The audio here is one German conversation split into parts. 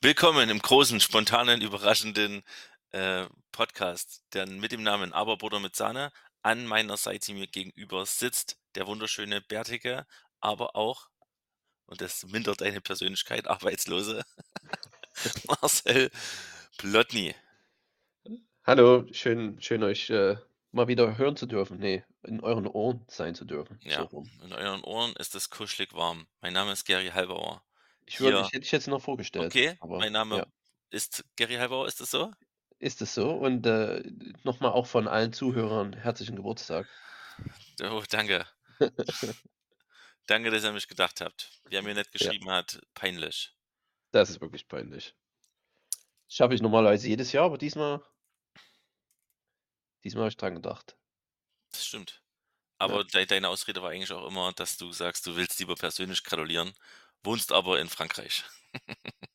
Willkommen im großen, spontanen, überraschenden äh, Podcast, der mit dem Namen Aberbutter mit Sahne. An meiner Seite mir gegenüber sitzt der wunderschöne, bärtige, aber auch, und das mindert deine Persönlichkeit, arbeitslose Marcel Plotny. Hallo, schön, schön euch äh, mal wieder hören zu dürfen. Nee, in euren Ohren sein zu dürfen. So Ja, rum. in euren Ohren ist es kuschelig warm. Mein Name ist Gary Halbauer. Ich würde, Hier, ich hätte dich jetzt noch vorgestellt, okay, aber mein Name ja, ist Gary Halbauer, ist es so? ist es so? Und äh, nochmal auch von allen Zuhörern herzlichen Geburtstag. Oh, danke. Danke, dass ihr an mich gedacht habt. Wer mir nicht Ja, geschrieben hat, peinlich. das ist wirklich peinlich. Schaffe ich normalerweise jedes Jahr, aber diesmal, diesmal habe ich dran gedacht. Das stimmt. Ja, Aber dei deine Ausrede war eigentlich auch immer, dass du sagst, du willst lieber persönlich gratulieren, wohnst aber in Frankreich.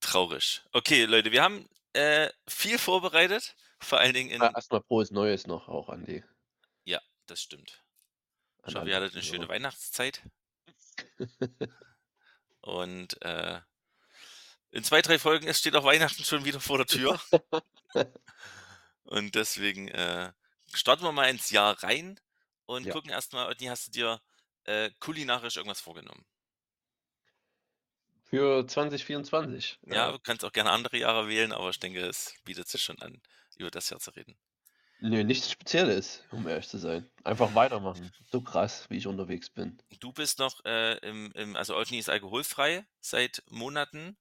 Traurig. Okay, Leute, wir haben äh, viel vorbereitet, vor allen Dingen Ah, in. erstmal frohes Neues noch auch an die, Ja, das stimmt. Ich hoffe, ihr hattet eine schöne. Weihnachtszeit und äh, in zwei, drei Folgen ist, steht auch Weihnachten schon wieder vor der Tür und deswegen äh, starten wir mal ins Jahr rein und Ja. gucken erstmal, Otni, hast du dir äh, kulinarisch irgendwas vorgenommen? Für 2024. Ja, Äh, du kannst auch gerne andere Jahre wählen, aber ich denke, es bietet sich schon an, über das Jahr zu reden. nee, nichts Spezielles, um ehrlich zu sein. Einfach weitermachen. So krass, wie ich unterwegs bin. Du bist noch äh, im, im, also Otni ist alkoholfrei seit Monaten,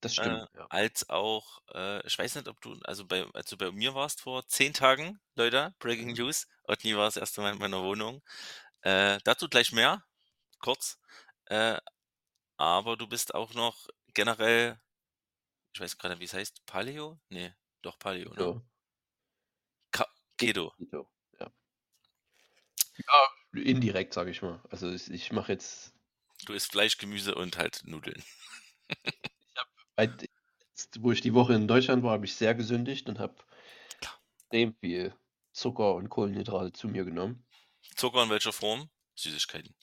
Das äh, stimmt, ja. als auch, äh, ich weiß nicht, ob du, also bei, als du bei mir warst vor zehn Tagen, Leute, Breaking Mhm. News, Otni war das erste Mal in meiner Wohnung. Äh, dazu gleich mehr, kurz. Äh, aber du bist auch noch generell, ich weiß gerade, wie es heißt, Paleo? Nee, doch Paleo, ne? So. Ka Keto. Keto, ja. Ja, indirekt, sage ich mal. Also ich, ich mache jetzt, Du isst Fleisch, Gemüse und halt Nudeln. bei, jetzt, wo ich die Woche in Deutschland war, habe ich sehr gesündigt und habe extrem viel Zucker und Kohlenhydrate zu mir genommen. Zucker in welcher Form? Süßigkeiten.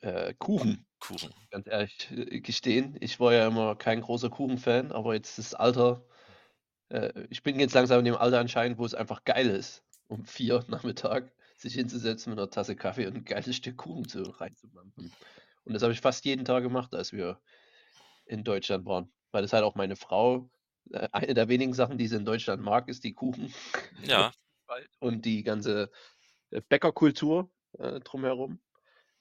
Äh, Kuchen, Kuchen. ganz ehrlich äh, gestehen. Ich war ja immer kein großer Kuchenfan, aber jetzt das Alter, äh, ich bin jetzt langsam in dem Alter anscheinend, wo es einfach geil ist, um vier Nachmittag sich hinzusetzen mit einer Tasse Kaffee und ein geiles Stück Kuchen zu reinzumampfen. Und das habe ich fast jeden Tag gemacht, als wir in Deutschland waren. Weil das halt auch meine Frau, äh, eine der wenigen Sachen, die sie in Deutschland mag, ist die Kuchen Ja, und die ganze Bäckerkultur äh, drumherum.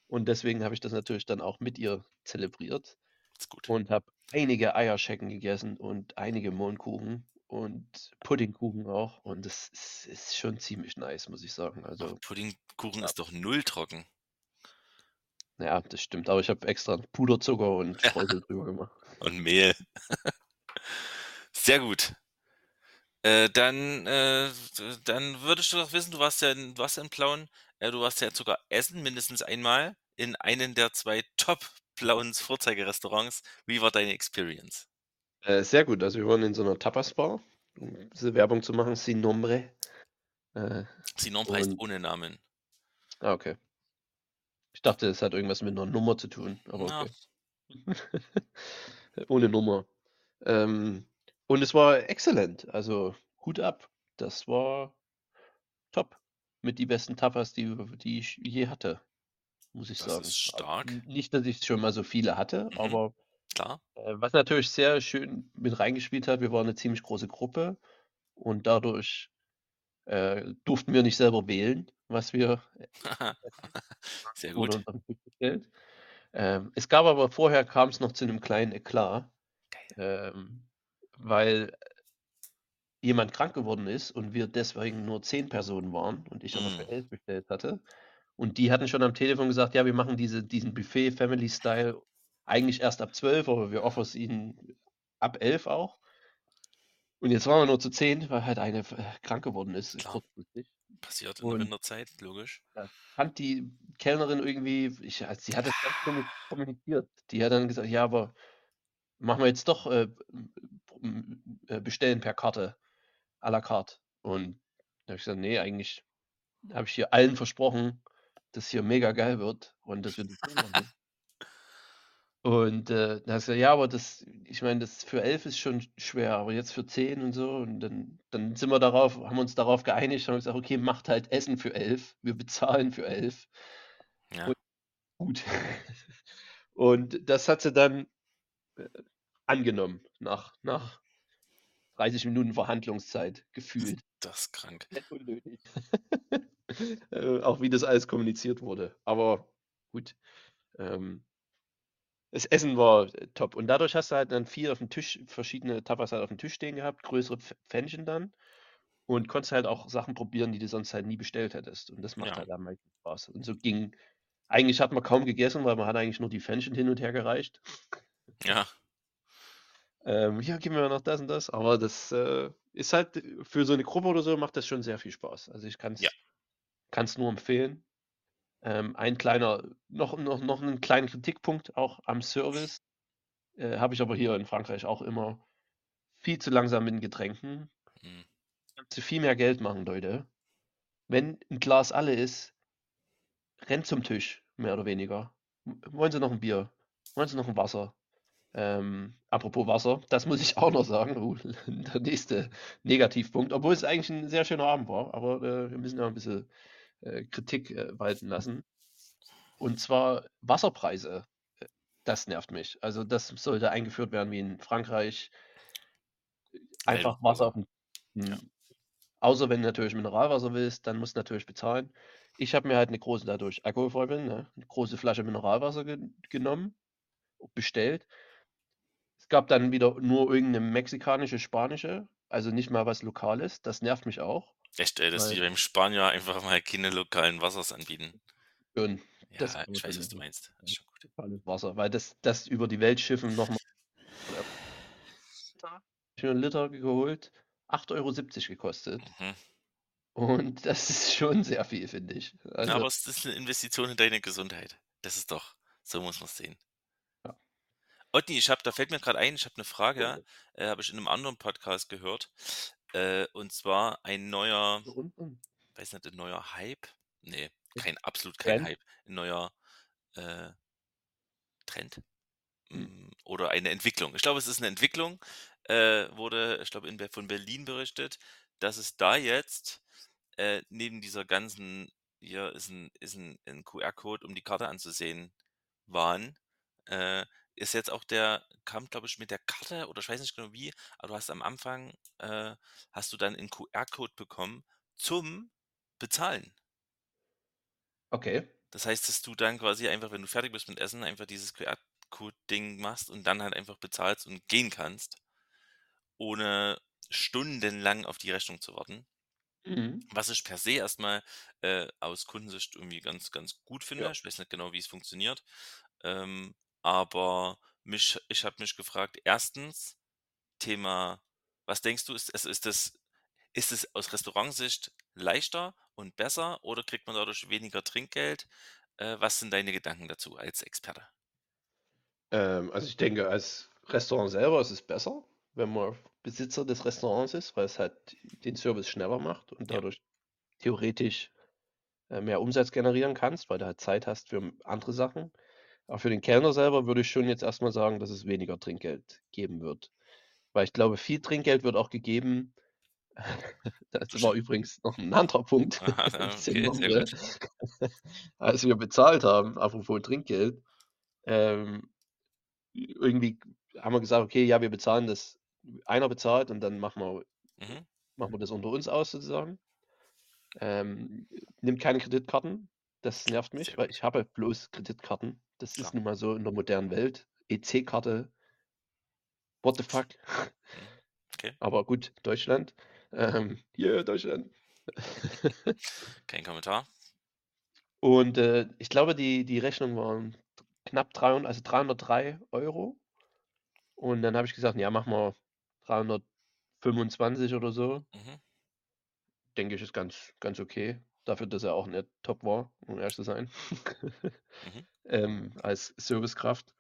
Und deswegen habe ich das natürlich dann auch mit ihr zelebriert und habe einige Eierschecken gegessen und einige Mohnkuchen und Puddingkuchen auch. Und das ist, ist schon ziemlich nice, muss ich sagen. Also, Puddingkuchen ja, ist doch null trocken. ja, das stimmt. Aber ich habe extra Puderzucker und Streusel drüber gemacht. Und Mehl. Sehr gut. Äh, dann, äh, d- dann würdest du doch wissen, du warst ja in, du warst ja in Plauen, äh, du warst ja sogar essen, mindestens einmal, in einen der zwei Top-Plauens Vorzeigerestaurants. Wie war deine Experience? Äh, sehr gut. Also wir waren in so einer Tapas-Bar, um diese Werbung zu machen, Sin Nombre. Äh, Sinon heißt und, ohne Namen. ah, okay. Ich dachte, es hat irgendwas mit einer Nummer zu tun, aber Na, okay. Ohne Nummer. Ähm, und es war exzellent. Also Hut ab. Das war top. Mit die besten Tapas, die, die ich je hatte, muss ich das sagen. ist stark. nicht, dass ich schon mal so viele hatte, Mhm, aber klar. äh, was natürlich sehr schön mit reingespielt hat, wir waren eine ziemlich große Gruppe und dadurch äh, durften wir nicht selber wählen, was wir Sehr wurde gut. Ähm, es gab aber vorher kam es noch zu einem kleinen Eklat, ähm, weil jemand krank geworden ist und wir deswegen nur 10 Personen waren und ich aber für Mm. 11 bestellt hatte. Und die hatten schon am Telefon gesagt: „Ja, wir machen diese diesen Buffet Family Style eigentlich erst ab 12, aber wir offern es ihnen ab 11 auch.“ Und jetzt waren wir nur zu 10, weil halt eine äh, krank geworden ist, Klar. kurzfristig. Passiert in der Winterzeit, logisch. da fand die Kellnerin irgendwie ich also, sie hat es ganz kommuniziert. Die hat dann gesagt: „Ja, aber machen wir jetzt doch, äh, m äh, bestellen per Karte, à la carte.“ Und da habe ich gesagt: „Ne, eigentlich habe ich hier allen versprochen, dass hier mega geil wird und dass wir das machen.“ Und, äh, dann hat sie gesagt: „Ja, aber das ich meine, das für 11 ist schon schwer, aber jetzt für 10 und so“ und dann dann sind wir darauf haben uns darauf geeinigt, haben gesagt: „Okay, macht halt Essen für 11. Wir bezahlen für 11.“ Ja. Und gut. Und das hat sie dann, äh, angenommen nach nach 30 Minuten Verhandlungszeit gefühlt. Das ist krank. Unnötig. Äh, auch wie das alles kommuniziert wurde. Aber gut, ähm das Essen war, äh, top. Und dadurch hast du halt dann viel aufm Tisch verschiedene Tapas halt aufm Tisch stehen gehabt, größere Pf Pfännchen dann und konntest halt auch Sachen probieren, die du sonst halt nie bestellt hättest. Und das macht Ja. halt am meisten Spaß. Und so ging eigentlich hat man kaum gegessen, weil man hat eigentlich nur die Pfännchen hin und her gereicht. Ja. Ähm, „Hier, gib mir noch das und das.“ Aber das, äh, ist halt für so 'ne Gruppe oder so macht das schon sehr viel Spaß. Also, ich Ja. kann's kann's nur empfehlen. Ähm, ein kleiner noch noch noch 'nen kleinen Kritikpunkt auch am Service, äh, habe ich aber hier in Frankreich auch immer. Viel zu langsam mit den Getränken. Mhm. Kannst du viel mehr Geld machen, Leute. Wenn 'n Glas alle ist rennt zum Tisch, mehr oder weniger. Wollen Sie noch 'n Bier? Wollen Sie noch 'n Wasser? Ähm, apropos Wasser, das muss ich auch noch sagen. Oh, der nächste Negativpunkt, obwohl es eigentlich 'n sehr schöner Abend war, aber, äh, wir müssen ja 'n bisschen, äh, Kritik, äh, walten lassen. Und zwar Wasserpreise. Äh, das nervt mich. Also, das sollte eingeführt werden wie in Frankreich. Einfach Wasser aufm Ja. hm, außer wenn du natürlich Mineralwasser willst, dann musst du natürlich bezahlen. Ich habe mir halt 'ne große dadurch alkoholfrei bin, ne, 'ne große Flasche Mineralwasser gen genommen bestellt. Es gab dann wieder nur irgend 'ne mexikanische, spanische, also, nicht mal was Lokales. Das nervt mich auch, Echt, ey, dass die weil beim Spanier einfach mal keine lokalen Wassers anbieten. Schön. Das Ja, ich weiß, was du meinst. Das ist schon gut. lokales Wasser, weil das das über die Welt schiffen noch mal für 'n Liter geholt, 8,70 € gekostet. Mhm. Und das ist schon sehr viel, finde ich. Na, Also aber es ist 'ne Investition in deine Gesundheit. Das ist doch so muss man's sehen. Otti, ich habe da fällt mir grad ein, ich habe 'ne Frage, äh, habe ich in 'nem anderen Podcast gehört. Äh, und zwar ein neuer weiß nicht, 'n neuer Hype? Ne, kein absolut kein Trend? Hype. 'N neuer, äh Trend? Hm. Hm, oder eine Entwicklung. Ich glaube, es ist 'ne Entwicklung, äh, wurde, ich glaube, in von Berlin berichtet, dass es da jetzt, äh, neben dieser ganzen hier ist 'n ist 'n 'n QR-Code, um die Karte anzusehen, Wahn, äh, ist jetzt auch der kam, glaube ich, mit der Karte oder ich weiß nicht genau wie, aber du hast am Anfang, äh hast du dann 'n QR-Code bekommen zum Bezahlen. Okay. Das heißt, dass du dann quasi einfach, wenn du fertig bist mit Essen, einfach dieses QR-Code-Ding machst und dann halt einfach bezahlst und gehen kannst ohne stundenlang auf die Rechnung zu warten. Mhm. Was ich per se erst mal, äh, aus Kundensicht irgendwie ganz, ganz gut finde. Ja. Ich weiß nicht genau, wie's funktioniert. Ähm, aber mich ich habe mich gefragt, 1. Thema was denkst du, ist also, ist das ist es aus Restaurantsicht leichter und besser oder kriegt man dadurch weniger Trinkgeld? Äh, was sind deine Gedanken dazu als Experte? Ähm, also, ich denke, als Restaurant selber ist es besser, wenn man Besitzer des Restaurants ist, weil es halt den Service schneller macht und Ja. dadurch theoretisch, äh, mehr Umsatz generieren kannst, weil du halt Zeit hast für andere Sachen. Aber für den Kellner selber würde ich schon jetzt erst mal sagen, dass es weniger Trinkgeld geben wird. Weil ich glaube, viel Trinkgeld wird auch gegeben das war übrigens noch 'n anderer Punkt, Aha, okay, als wir bezahlt haben, apropos Trinkgeld, ähm, irgendwie haben wir gesagt: „Okay, ja, wir bezahlen das einer bezahlt und dann machen wir Mhm. machen wir das unter uns aus sozusagen.“ Ähm, nimmt keine Kreditkarten. Das nervt mich, weil ich habe bloß Kreditkarten. Das Klar. ist nun mal so in der modernen Welt. EC-Karte What the fuck? Mhm. Okay. Aber gut, Deutschland. Ähm, yeah, Deutschland. Kein Kommentar. Und, äh, ich glaube, die die Rechnung waren knapp 300 also, 303 €. Und dann habe ich gesagt: „Ja, machen wir 325 oder so.“ Mhm. Denke ich, ist ganz ganz okay dafür, dass er auch nicht top war, um ehrlich zu sein, Mhm. ähm, als Servicekraft.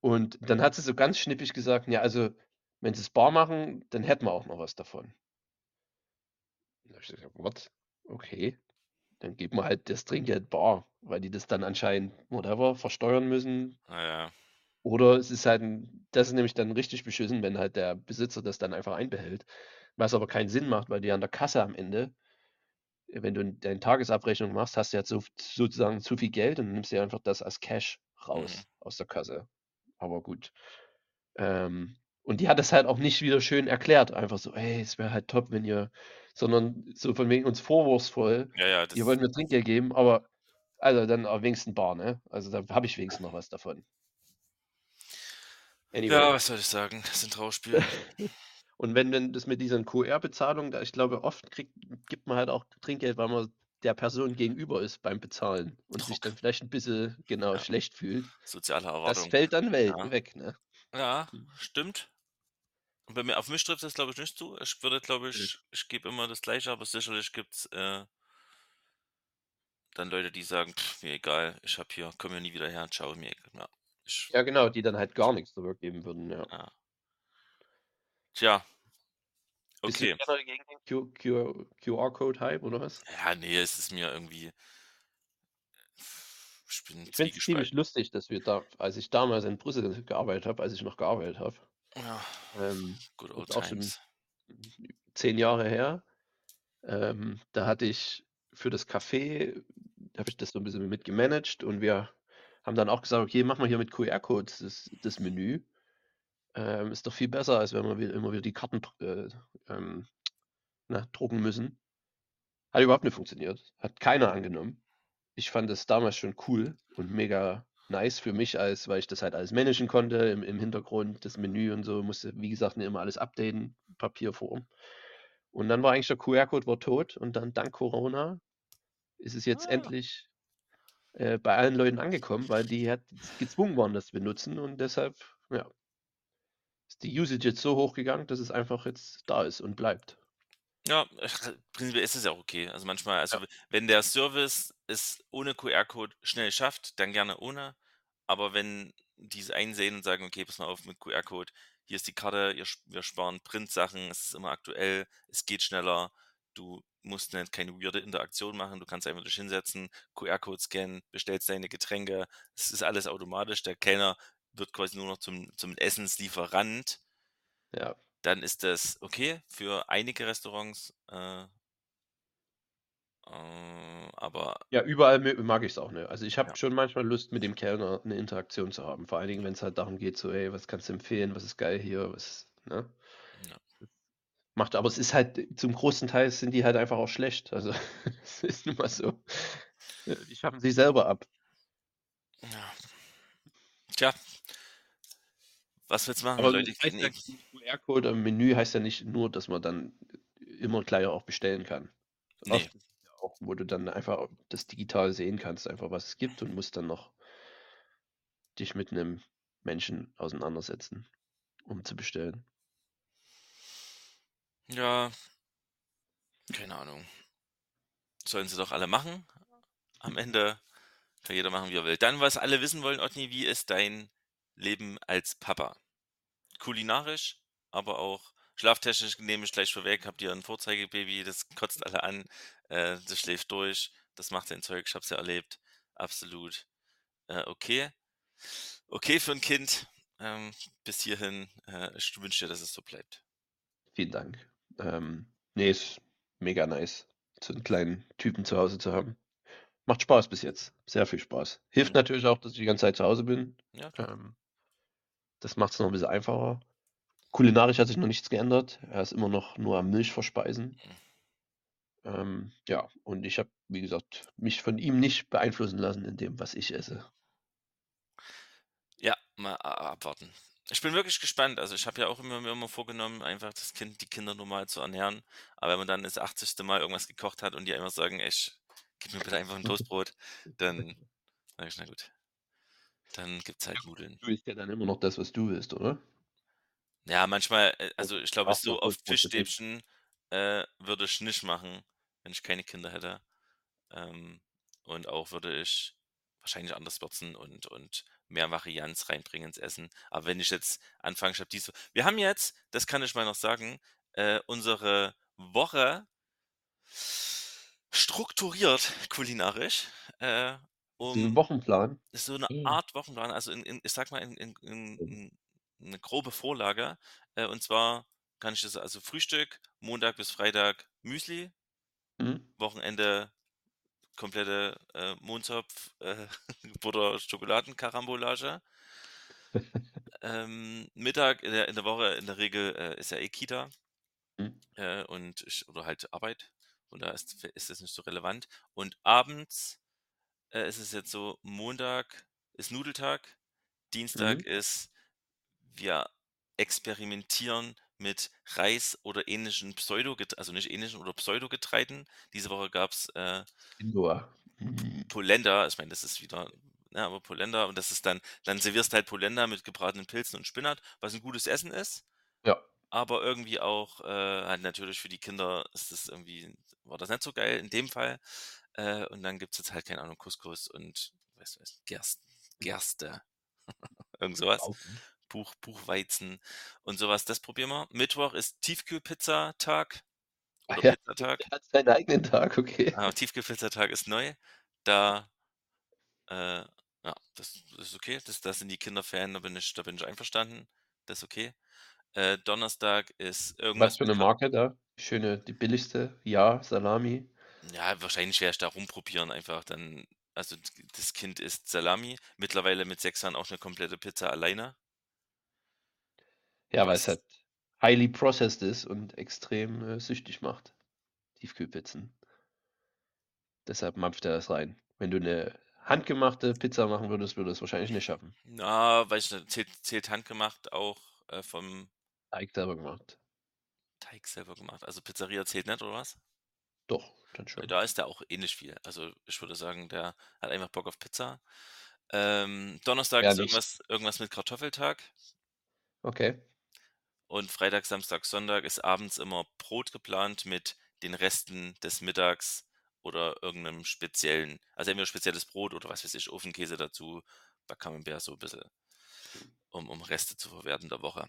Und dann hat sie so ganz schnippig gesagt: „Ja, also, wenn Sie's bar machen, dann hätten wir auch noch was davon.“ Da habe ich gesagt: „What? Okay, dann gib mir halt das Trinkgeld bar“, weil die das dann anscheinend whatever versteuern müssen. Ah ja. Oder es ist halt das ist nämlich dann richtig beschissen, wenn halt der Besitzer das dann einfach einbehält, was aber keinen Sinn macht, weil dir an der Kasse am Ende wenn du deine Tagesabrechnung machst, hast du ja so sozusagen zu viel Geld und nimmst dir einfach das als Cash Mhm. raus aus der Kasse. Aber gut. Ähm, und die hat das halt auch nicht wieder schön erklärt, einfach so: „Ey, es wäre halt top, wenn ihr“ sondern so von wegen uns vorwurfsvoll: Ja, ja, „Ihr wollt mir Trinkgeld geben, aber also, dann wenigstens bar, ne? Also, da habe ich wenigstens noch was davon.“ Ja, Anyway. was soll ich sagen? Das sind Trauerspiele. Und wenn wenn das mit diesen QR-Bezahlungen da ich glaube, oft kriegt gibt man halt auch Trinkgeld, weil man der Person gegenüber ist beim Bezahlen und sich dann Druck. vielleicht 'n bisschen, genau, Ja. schlecht fühlt. Soziale Das Erwartung. fällt dann wel Ja. weg, ne? Ja, Mhm. stimmt. Und bei mir auf mich trifft das, glaube ich, nicht zu. Ich würde, glaube ich ich gebe immer das Gleiche, aber sicherlich gibt's, äh dann Leute, die sagen: „Mir egal, ich habe hier komme hier nie wieder her, ciao, mir egal.“ Ja, ich Ja, genau, die dann halt gar nix zurückgeben würden, ja. Ja. Tja. Bist du Okay. gegen den QR-Code-Hype oder was? Ja, ne, es ist mir irgendwie ich Ich finde es ziemlich lustig, dass wir da als ich damals in Brüssel gearbeitet habe als ich noch gearbeitet habe, Ja, ähm, good old auch schon. 10 Jahre her, ähm, da hatte ich für das Café habe ich das so 'n bisschen mit gemanagt und wir haben dann auch gesagt: „Okay, machen wir hier mit QR-Codes das das Menü. Ähm, ist doch viel besser, als wenn wir wi immer wieder die Karten äh, ähm, na, drucken müssen.“ Hat überhaupt nicht funktioniert. Hat keiner angenommen. Ich fand das damals schon cool und mega nice für mich als weil ich das halt alles managen konnte im im Hintergrund, das Menü und so, musste, wie gesagt, nicht immer alles updaten, Papierform. Und dann war eigentlich der QR-Code war tot und dann dank Corona ist es jetzt Ah. endlich, äh, bei allen Leuten angekommen, weil die halt gezwungen waren, das zu benutzen und deshalb, ja ist die Usage jetzt so hochgegangen, dass es einfach jetzt da ist und bleibt. Ja, prinzipiell ist es ja auch okay. Also, manchmal Ja. also, w wenn der Service es ohne QR-Code schnell schafft, dann gerne ohne. Aber wenn die's einsehen und sagen: „Okay, pass mal auf mit QR-Code, hier ist die Karte, wir sparen Printsachen, es ist immer aktuell, es geht schneller, du musst nicht keine weirde Interaktion machen, du kannst einfach dich hinsetzen, QR-Code scannen, bestellst deine Getränke. Es ist alles automatisch. Der Kellner wird quasi nur noch zum zum Essenslieferant.“ Ja. Dann ist das okay für einige Restaurants, äh äh, aber Ja, überall mag ich's auch nicht. Also, ich habe Ja. schon manchmal Lust, mit dem Kellner 'ne Interaktion zu haben. Vor allen Dingen, wenn's halt darum geht, so: „Ey, was kannst du empfehlen? Was ist geil hier?“ Was ne? Ja. Macht aber es ist halt zum großen Teil sind die halt einfach auch schlecht. Also, es ist nun mal so. Äh, die schaffen sich selber ab. Ja. Tja. Was willst du machen? Aber Leute heißt ja, QR-Code am Menü heißt ja nicht nur, dass man dann immer gleich auch bestellen kann. Ne. Oft ja auch, wo du dann einfach das digital sehen kannst, einfach was es gibt und musst dann noch dich mit 'nem Menschen auseinandersetzen, um zu bestellen. Ja. Keine Ahnung. Sollen sie doch alle machen. Am Ende kann jeder machen, wie er will. Dann, was alle wissen wollen, Otni, wie ist dein Leben als Papa? Kulinarisch, aber auch schlaftechnisch nehme ich gleich vorweg, habt ihr 'n Vorzeigebaby, das kotzt alle an, äh, das schläft durch, das macht sein Zeug, ich habe es ja erlebt. Absolut, äh, okay. Okay für 'n Kind, ähm, bis hierhin. Äh, ich wünsche dir, dass es so bleibt. Vielen Dank. Ähm, ne, ist mega nice, so 'n kleinen Typen zu Hause zu haben. Macht Spaß bis jetzt. Sehr viel Spaß. Hilft Mhm. natürlich auch, dass ich die ganze Zeit zu Hause bin. Ja, klar. Ähm das macht's noch 'n bisschen einfacher. Kulinarisch hat sich noch nichts geändert. Er ist immer noch nur am Milch verspeisen. Mhm. Ähm, ja, und ich habe, wie gesagt, mich von ihm nicht beeinflussen lassen in dem, was ich esse. Ja, mal abwarten. Ich bin wirklich gespannt. Also, ich habe ja auch immer mir immer vorgenommen, einfach das Kind die Kinder normal zu ernähren. Aber wenn man dann das 80. Mal irgendwas gekocht hat und die einfach sagen: „Ey, ch gib mir bitte einfach 'n Toastbrot“, dann sage ich: „Na gut.“ Dann gibt's Ja halt Nudeln. du isst ja dann immer noch das, was du willst, oder? Ja, manchmal äh, also, ich glaube, so auf. Fischstäbchen, äh, würde ich nicht machen, wenn ich keine Kinder hätte. Ähm, und auch würde ich wahrscheinlich anders würzen und und mehr Varianz reinbringen ins Essen. Aber wenn ich jetzt anfange ich habe diese wir haben jetzt, das kann ich mal noch sagen, äh, unsere Woche strukturiert kulinarisch. Äh Um Wochenplan? ist so 'ne Mhm. Art Wochenplan, also in in ich sage mal, in in in in 'ne grobe Vorlage. Äh, und zwar kann ich das also Frühstück, Montag bis Freitag Müsli Mhm. Wochenende komplette, äh, Mohntopf, äh, Butter-Schokoladen-Karambolage. Ähm, Mittag in der in der Woche in der Regel, äh, ist ja eh Kita. Mhm. Äh, und ich oder halt Arbeit und da ist ist das nicht so relevant. Und abends, äh, ist es jetzt so, Montag ist Nudeltag, Dienstag Mhm. ist wir experimentieren mit Reis oder ähnlichen Pseudoget also nicht ähnlichen oder Pseudogetreiden. Diese Woche gab's, äh Quinoa. P Mhm. Polenta, ich meine, das ist wieder ne, aber Polenta und das ist dann dann servierst halt Polenta mit gebratenen Pilzen und Spinat, was 'n gutes Essen ist, Ja. aber irgendwie auch, äh, halt natürlich für die Kinder ist das irgendwie war das nicht so geil in dem Fall. Äh, und dann gibt's jetzt halt, keine Ahnung, Couscous und was weiß Gerst Gerste, irgend so was, Rauchen. Buch Buchweizen und so was, das probieren wir. Mittwoch ist Tiefkühlpizzatag Ah oder ja, Pizzatag. der hat seinen eigenen Tag, okay. Ah, Tiefkühlpizzatag ist neu. Da äh, ja, das ist okay. Das da sind die Kinder Fan, da bin ich da bin ich einverstanden. Das ist okay. Äh, Donnerstag ist Was irgendwas für mit 'ne Kart Marke da? Schöne die billigste? Ja, Salami? Ja, wahrscheinlich werde ich da rumprobieren einfach dann also das Kind isst Salami, mittlerweile mit 6 Jahren auch 'ne komplette Pizza alleine. Ja, weil's Was halt highly processed ist und extrem, äh, süchtig macht, Tiefkühlpizzen. Deshalb mampft er das rein. Wenn du 'ne handgemachte Pizza machen würdest, würde er's wahrscheinlich nicht schaffen. Na, weiß ich nicht, zählt zählt handgemacht auch, äh, vom Teig selber gemacht. Teig selber gemacht. Also Pizzeria zählt nicht oder was? Doch, da isst er auch nicht viel. Also, ich würde sagen, der hat einfach Bock auf Pizza. Ähm, Donnerstag Ja, ist irgendwas irgendwas mit Kartoffeltag. Okay. Und Freitag, Samstag, Sonntag ist abends immer Brot geplant mit den Resten des Mittags oder irgend 'nem speziellen also entweder spezielles Brot oder was weiß ich, Ofenkäse dazu, bei Camembert so 'n bisschen um um Reste zu verwerten der Woche.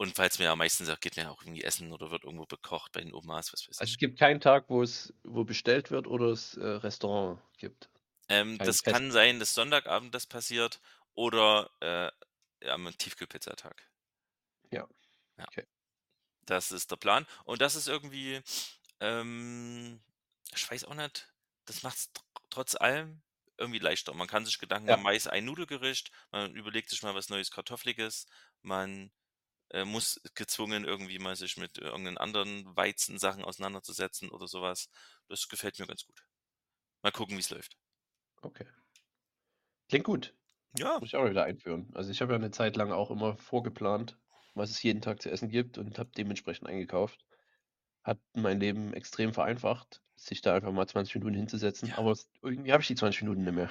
Und weil's mir ja meistens auch geht man ja auch irgendwie essen oder wird irgendwo bekocht bei den Omas, was weiß Also, es ich. gibt keinen Tag, wo es wo bestellt wird oder es, äh, Restaurant gibt? Ähm, das Fest kann sein, dass Sonntagabend das passiert oder, äh, am Tiefkühlpizzatag. Ja, Ja. okay. Das ist der Plan. Und das ist irgendwie, ähm ich weiß auch nicht, das macht's tr trotz allem irgendwie leichter. Man kann sich Gedanken machen, Ja. meist ein Nudelgericht, man überlegt sich mal was Neues Kartoffeliges, man, äh, muss gezwungen irgendwie mal sich mit irgend 'nen anderen Weizensachen auseinanderzusetzen oder so was. Das gefällt mir ganz gut. Mal gucken, wie's läuft. Okay. Klingt gut. Ja. Muss ich auch mal wieder einführen. Also, ich habe ja 'ne Zeit lang auch immer vorgeplant, was es jeden Tag zu essen gibt und habe dementsprechend eingekauft. Hat mein Leben extrem vereinfacht, sich da einfach mal 20 Minuten hinzusetzen, Ja. aber irgendwie habe ich die 20 Minuten nicht mehr.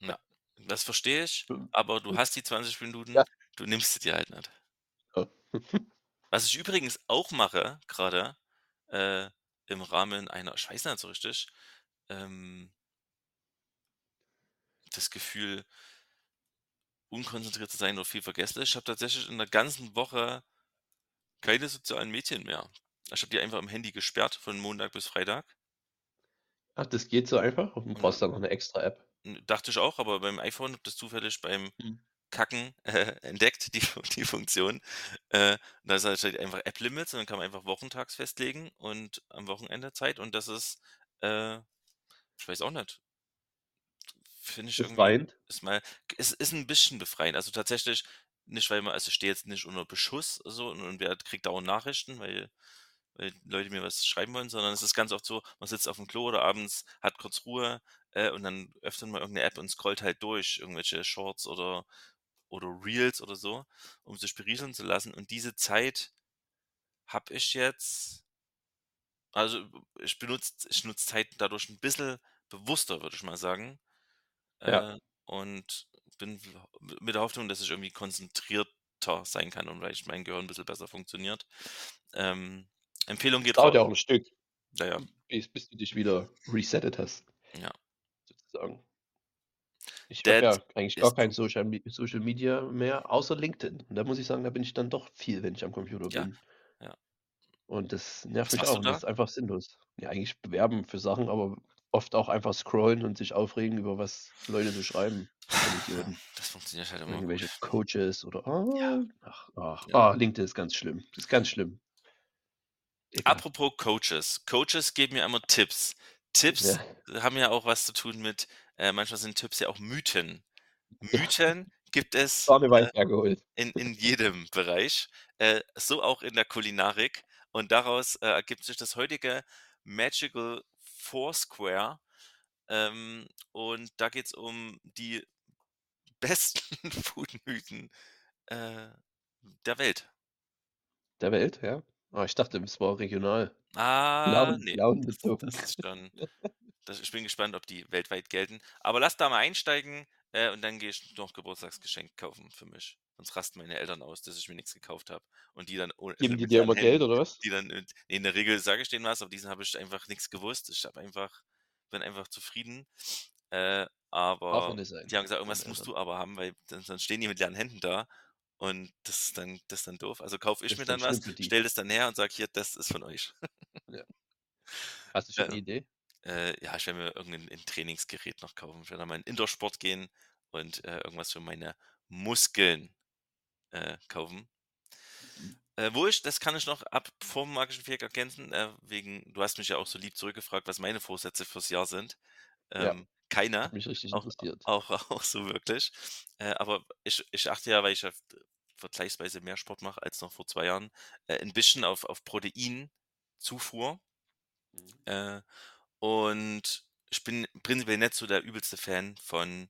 Ja, das verstehe ich, aber du hast die 20 Minuten, Ja. du nimmst sie dir halt nicht. Was ich übrigens auch mache grade, äh, im Rahmen einer ich weiß nicht so richtig, ähm das Gefühl unkonzentriert zu sein oder viel vergesse. Ich habe tatsächlich in der ganzen Woche keine sozialen Medien mehr. Ich habe die einfach im Handy gesperrt von Montag bis Freitag. Ach, das geht so einfach? Und brauchst dann noch 'ne extra App? Hm, dachte ich auch, aber beim iPhone habe das zufällig beim Mhm. Kacken, äh, entdeckt, die die Funktion. Äh, da ist halt einfach App-Limits und dann kann man einfach wochentags festlegen und am Wochenende Zeit und das ist, äh ich weiß auch nicht. Finde ich irgendwie Befreiend? ist mal es ist 'n bisschen befreiend. Also, tatsächlich nicht, weil man also, ich stehe jetzt nicht unter Beschuss so und und wer kriegt dauernd Nachrichten, weil weil Leute mir was schreiben wollen, sondern es ist ganz oft so, man sitzt aufm Klo oder abends, hat kurz Ruhe, äh, und dann öffnet man irgend 'ne App und scrollt halt durch irgendwelche Shorts oder oder Reels oder so, um sich berieseln zu lassen. Und diese Zeit habe ich jetzt also, ich benutze ich nutze Zeit dadurch 'n bisschen bewusster, würde ich mal sagen. Ja. Äh, und bin mit der Hoffnung, dass ich irgendwie konzentrierter sein kann und vielleicht mein Gehirn 'n bisschen besser funktioniert. Ähm, Empfehlung geht Dauert ja auch 'n Stück, Ja, ja. bis bis du dich wieder resettet hast Ja. sozusagen. Ich habe ja eigentlich gar kein. Social Social Media mehr außer LinkedIn. Und da muss ich sagen, da bin ich dann doch viel, wenn ich am Computer Ja, bin. ja. Und das nervt Was mich auch und das da? ist einfach sinnlos. Ja, eigentlich bewerben für Sachen, aber Oft auch einfach scrollen und sich aufregen über was Leute so schreiben, Ja, das funktioniert halt immer Irgendwelche gut. Coaches oder Ja. ah, ach, ach, Ja. ah, LinkedIn ist ganz schlimm. Das ist ganz schlimm. Ekelhaft. Apropos Coaches. Coaches geben mir immer Tipps. Tipps Ja. haben ja auch was zu tun mit äh, manchmal sind Tipps ja auch Mythen. Ja. Mythen gibt es, äh, in in jedem Bereich, äh, so auch in der Kulinarik und daraus, äh, ergibt sich das heutige Magical Foursquare, ähm, und da geht's um die besten Foodmythen, äh, der Welt. Der Welt, ja? Ah, ich dachte, es war regional. Ah, Lauen ne, das lauenbezogen. das ist schon das ich bin gespannt, ob die weltweit gelten. Aber lass da mal einsteigen, äh, und dann gehe ich noch Geburtstagsgeschenk kaufen für mich. Sonst rasten meine Eltern aus, dass ich mir nix gekauft habe und die dann ohne Geben die mit dir immer Geld oder was? die dann mit ne, in der Regel sage ich denen was, aber diesen habe ich einfach nix gewusst. Ich habe einfach bin einfach zufrieden. Äh, aber die haben gesagt: „Irgendwas musst du aber haben, weil dann sonst stehen die mit leeren Händen da und das ist dann das ist dann doof.“ Also kaufe ich Das mir dann dann was, die. stelle das dann her und sage: „Hier, das ist von euch.“ Ja. Hast du schon 'ne Ja. Idee? Äh, ja, ich werde mir irgend 'n 'n Trainingsgerät noch kaufen. Ich werde mal in Indoor-Sport gehen und, äh, irgendwas für meine Muskeln, äh, kaufen. Mhm. Äh, wo ich das kann ich noch ab vorm magischen Viereck ergänzen, äh, wegen du hast mich ja auch so lieb zurückgefragt, was meine Vorsätze fürs Jahr sind. Ja. Ähm, keine, Hat mich richtig auch interessiert. auch auch so wirklich. Äh, aber ich ich achte ja, weil ich ja vergleichsweise mehr Sport mache als noch vor 2 Jahren, äh, 'n bisschen auf auf Proteinzufuhr. Mhm. Und ich bin prinzipiell nicht so der übelste Fan von,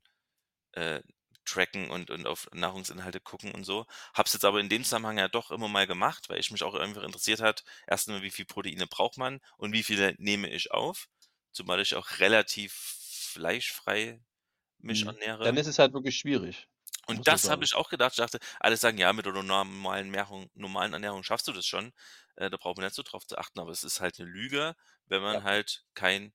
äh, Tracken und und auf Nahrungsinhalte gucken und so. Habe es jetzt aber in dem Zusammenhang ja doch immer mal gemacht, weil ich mich auch einfach interessiert hat, erst mal, wie viel Proteine braucht man und wie viele nehme ich auf, zumal ich auch relativ fleischfrei mich Mhm. Dann ernähre. ist es halt wirklich schwierig, Und muss man das habe ich auch gedacht. Ich dachte alle sagen: „Ja, mit der normalen Mehrung normalen Ernährung schaffst du das schon. Äh, da braucht man nicht so drauf zu achten.“ Aber es ist halt 'ne Lüge, wenn Ja. man halt kein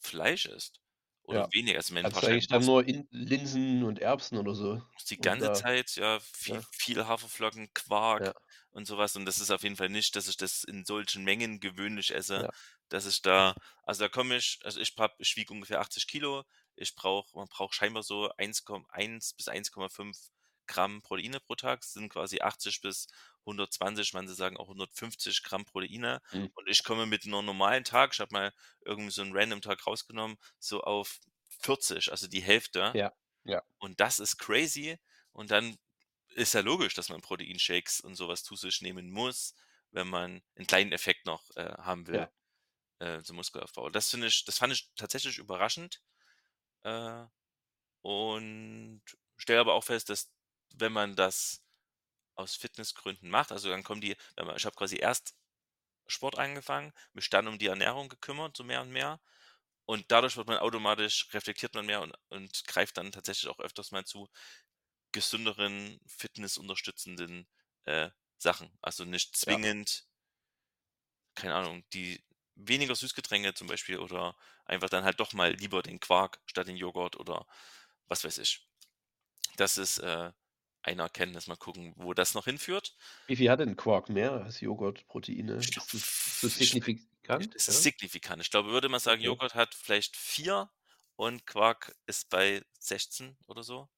Fleisch isst oder Ja. wenig. Also, wenn 'n paar Kannst du Scheiben eigentlich dann nur in Linsen und Erbsen oder so Muss die und ganze da Zeit, ja, viel ja. viel Haferflocken, Quark Ja. und so was. Und das ist auf jeden Fall nicht, dass ich das in solchen Mengen gewöhnlich esse, Ja. dass ich da also, da komme ich also, ich habe ich wiege ungefähr 80 Kilo. Ich brauche man braucht scheinbar so 1,1 bis 1,5 Gramm Proteine pro Tag. Das sind quasi 80 bis 120, manche sagen auch 150 Gramm Proteine. Mhm. Und ich komme mit 'ner normalen Tag ich habe mal irgendwie so 'n random Tag rausgenommen, so auf 40, also, die Hälfte. Ja, ja. Und das ist crazy. Und dann ist ja logisch, dass man Proteinshakes und so was zu sich nehmen muss, wenn man 'n kleinen Effekt noch, äh, haben will, Ja. äh, zum Muskelaufbau. Das finde ich das fand ich tatsächlich überraschend. Äh, und stelle aber auch fest, dass wenn man das aus Fitnessgründen macht also, dann kommen die man ich habe quasi erst Sport angefangen, mich dann um die Ernährung gekümmert, so mehr und mehr. Und dadurch wird man automatisch reflektiert man mehr und und greift dann tatsächlich auch öfters mal zu gesünderen, fitnessunterstützenden, äh, Sachen. Also, nicht Ja. zwingend keine Ahnung, die weniger Süßgetränke zum Beispiel oder einfach dann halt doch mal lieber den Quark statt den Joghurt oder was weiß ich. Das ist, äh, eine Erkenntnis. Mal gucken, wo das noch hinführt. Wie viel hat denn Quark mehr als Joghurt, Proteine? Ich Ist das signifikant, ist ja? signifikant. Ich glaube, würde man sagen. Joghurt hat vielleicht 4 und Quark ist bei 16 oder so.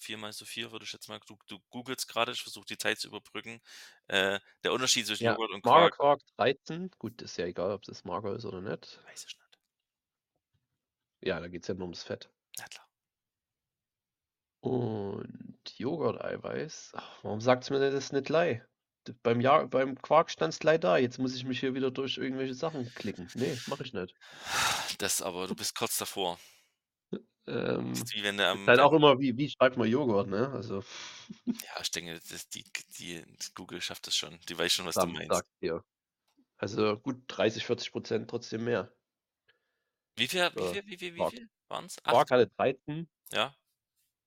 Viermal so viel würde ich jetzt mal du du googelst grade, ich versuche die Zeit zu überbrücken. Äh, der Unterschied zwischen Ja, Joghurt und Quark Magerquark 13. Gut, ist ja egal, ob das mager ist oder nicht. Weiß ich nicht. Ja, da geht's ja nur ums Fett. Na klar. Und Joghurt-Eiweiß, ach, warum sagt's mir denn das nicht? D beim Ja beim Quark stand's gleich da. Jetzt muss ich mich hier wieder durch irgendwelche Sachen klicken. Ne, mache ich nicht. Das aber du bist kurz davor. Ähm, Ist wie wenn du am halt auch immer, wie wie schreibt man Joghurt, ne? Also Ja, ich denke, das die die Google schafft das schon. Die weiß schon, was du Sam meinst. dir. Also, gut 30, 40 % trotzdem mehr. Wie viel wie Äh, viel wie viel wie Quark. viel waren's? Quark 8? hatte 13 Ja.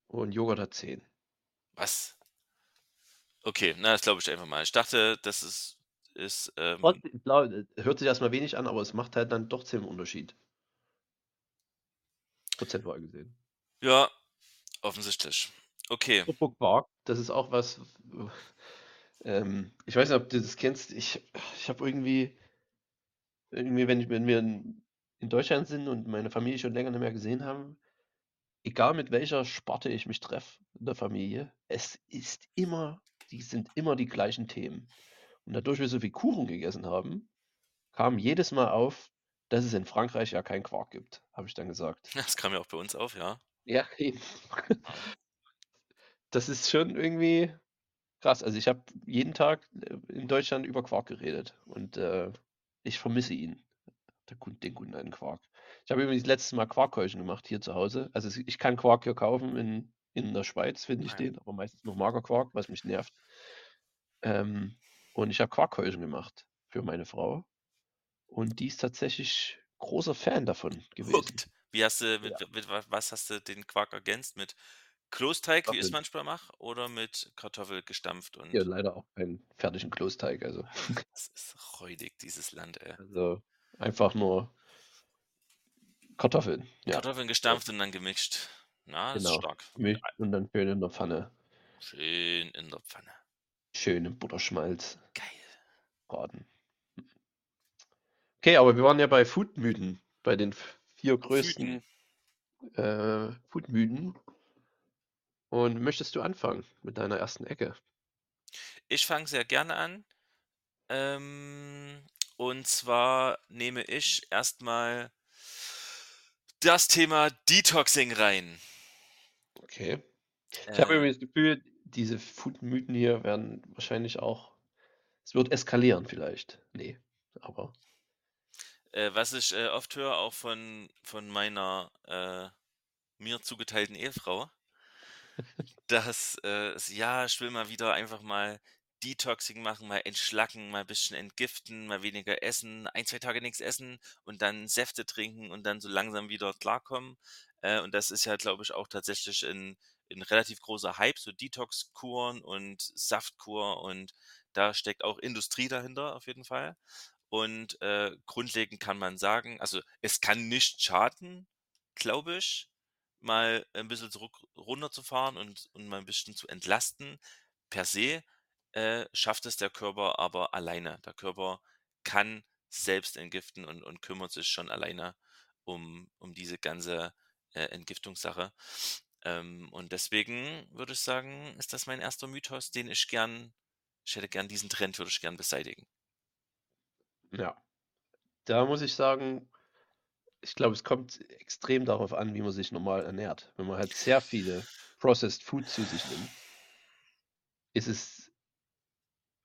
und Joghurt hat 10. Was? Okay, na, das glaube ich einfach mal. Ich dachte, das ist ist, ähm Trotzdem, äh, hört sich erst mal wenig an, aber es macht halt dann doch 10 Unterschied. Prozentual gesehen. Ja, offensichtlich. Okay. Das ist auch was, ähm, ich weiß nicht, ob du das kennst. Ich ich habe irgendwie irgendwie, wenn ich wenn wir in in Deutschland sind und meine Familie schon länger nicht mehr gesehen haben, egal mit welcher Sparte ich mich treffe in der Familie, es ist immer die sind immer die gleichen Themen. Und dadurch wir so viel Kuchen gegessen haben, kam jedes Mal auf, dass es in Frankreich ja keinen Quark gibt, habe ich dann gesagt. Das kam ja auch bei uns auf, ja. Ja, eben. Das ist schon irgendwie krass. Also, ich habe jeden Tag, äh, in Deutschland über Quark geredet und, äh, ich vermisse ihn, den guten alten Quark. Ich habe übrigens letztes Mal Quarkhäuschen gemacht hier zu Hause. Also, ich kann Quark hier kaufen in in der Schweiz finde ich den, aber meistens nur Magerquark, was mich nervt. Ähm, und ich habe Quarkhäuschen gemacht für meine Frau und die ist tatsächlich großer Fan davon gewesen. Hooked. Wie hast du mit Ja. mit wa was hast du den Quark ergänzt? Mit Kloßteig, wie ich's Kartoffeln. manchmal mache, oder mit Kartoffel gestampft Ja, und leider auch keinen fertigen Kloßteig, also Das ist räudig, dieses Land, ey. Also, einfach nur Kartoffeln, ja. Kartoffeln gestampft und dann gemischt. Na, ist Genau, stark. gemischt und dann schön in der Pfanne. Schön in der Pfanne. Schön im Butterschmalz Geil. braten. Okay, aber wir waren ja bei Foodmythen, bei den v 4 größten, äh, Foodmythen. Und möchtest du anfangen mit deiner ersten Ecke? Ich fange sehr gerne an. Ähm, und zwar nehme ich erst mal das Thema Detoxing rein. Okay. Ich habe Ähm irgendwie das Gefühl, diese Foodmythen hier werden wahrscheinlich auch es wird eskalieren vielleicht. Ne, aber Äh, was ich, äh, oft höre, auch von von meiner, äh, mir zugeteilten Ehefrau dass, äh, sie: „Ja, ich will mal wieder einfach mal Detoxing machen, mal entschlacken, mal bisschen entgiften, mal weniger essen, 1, 2 Tage nix essen und dann Säfte trinken und dann so langsam wieder klarkommen.“ Äh, und das ist ja, glaube ich, auch tatsächlich 'n 'n relativ großer Hype, so Detoxkuren und Saftkur und da steckt auch Industrie dahinter auf jeden Fall. Und, äh, grundlegend kann man sagen also, es kann nicht schaden, glaube ich, mal 'n bisschen zurück runterzufahren und und mal 'n bisschen zu entlasten. Per se, äh, schafft es der Körper aber alleine. Der Körper kann selbst entgiften und und kümmert sich schon alleine um um diese ganze, äh, Entgiftungssache. Ähm, und deswegen würde ich sagen, ist das mein 1. Mythos, den ich gern ich hätte gern diesen Trend würde ich gern beseitigen. Ja. Da muss ich sagen, ich glaube, es kommt extrem darauf an, wie man sich normal ernährt. Wenn man halt sehr viele Processed Food zu sich nimmt ist es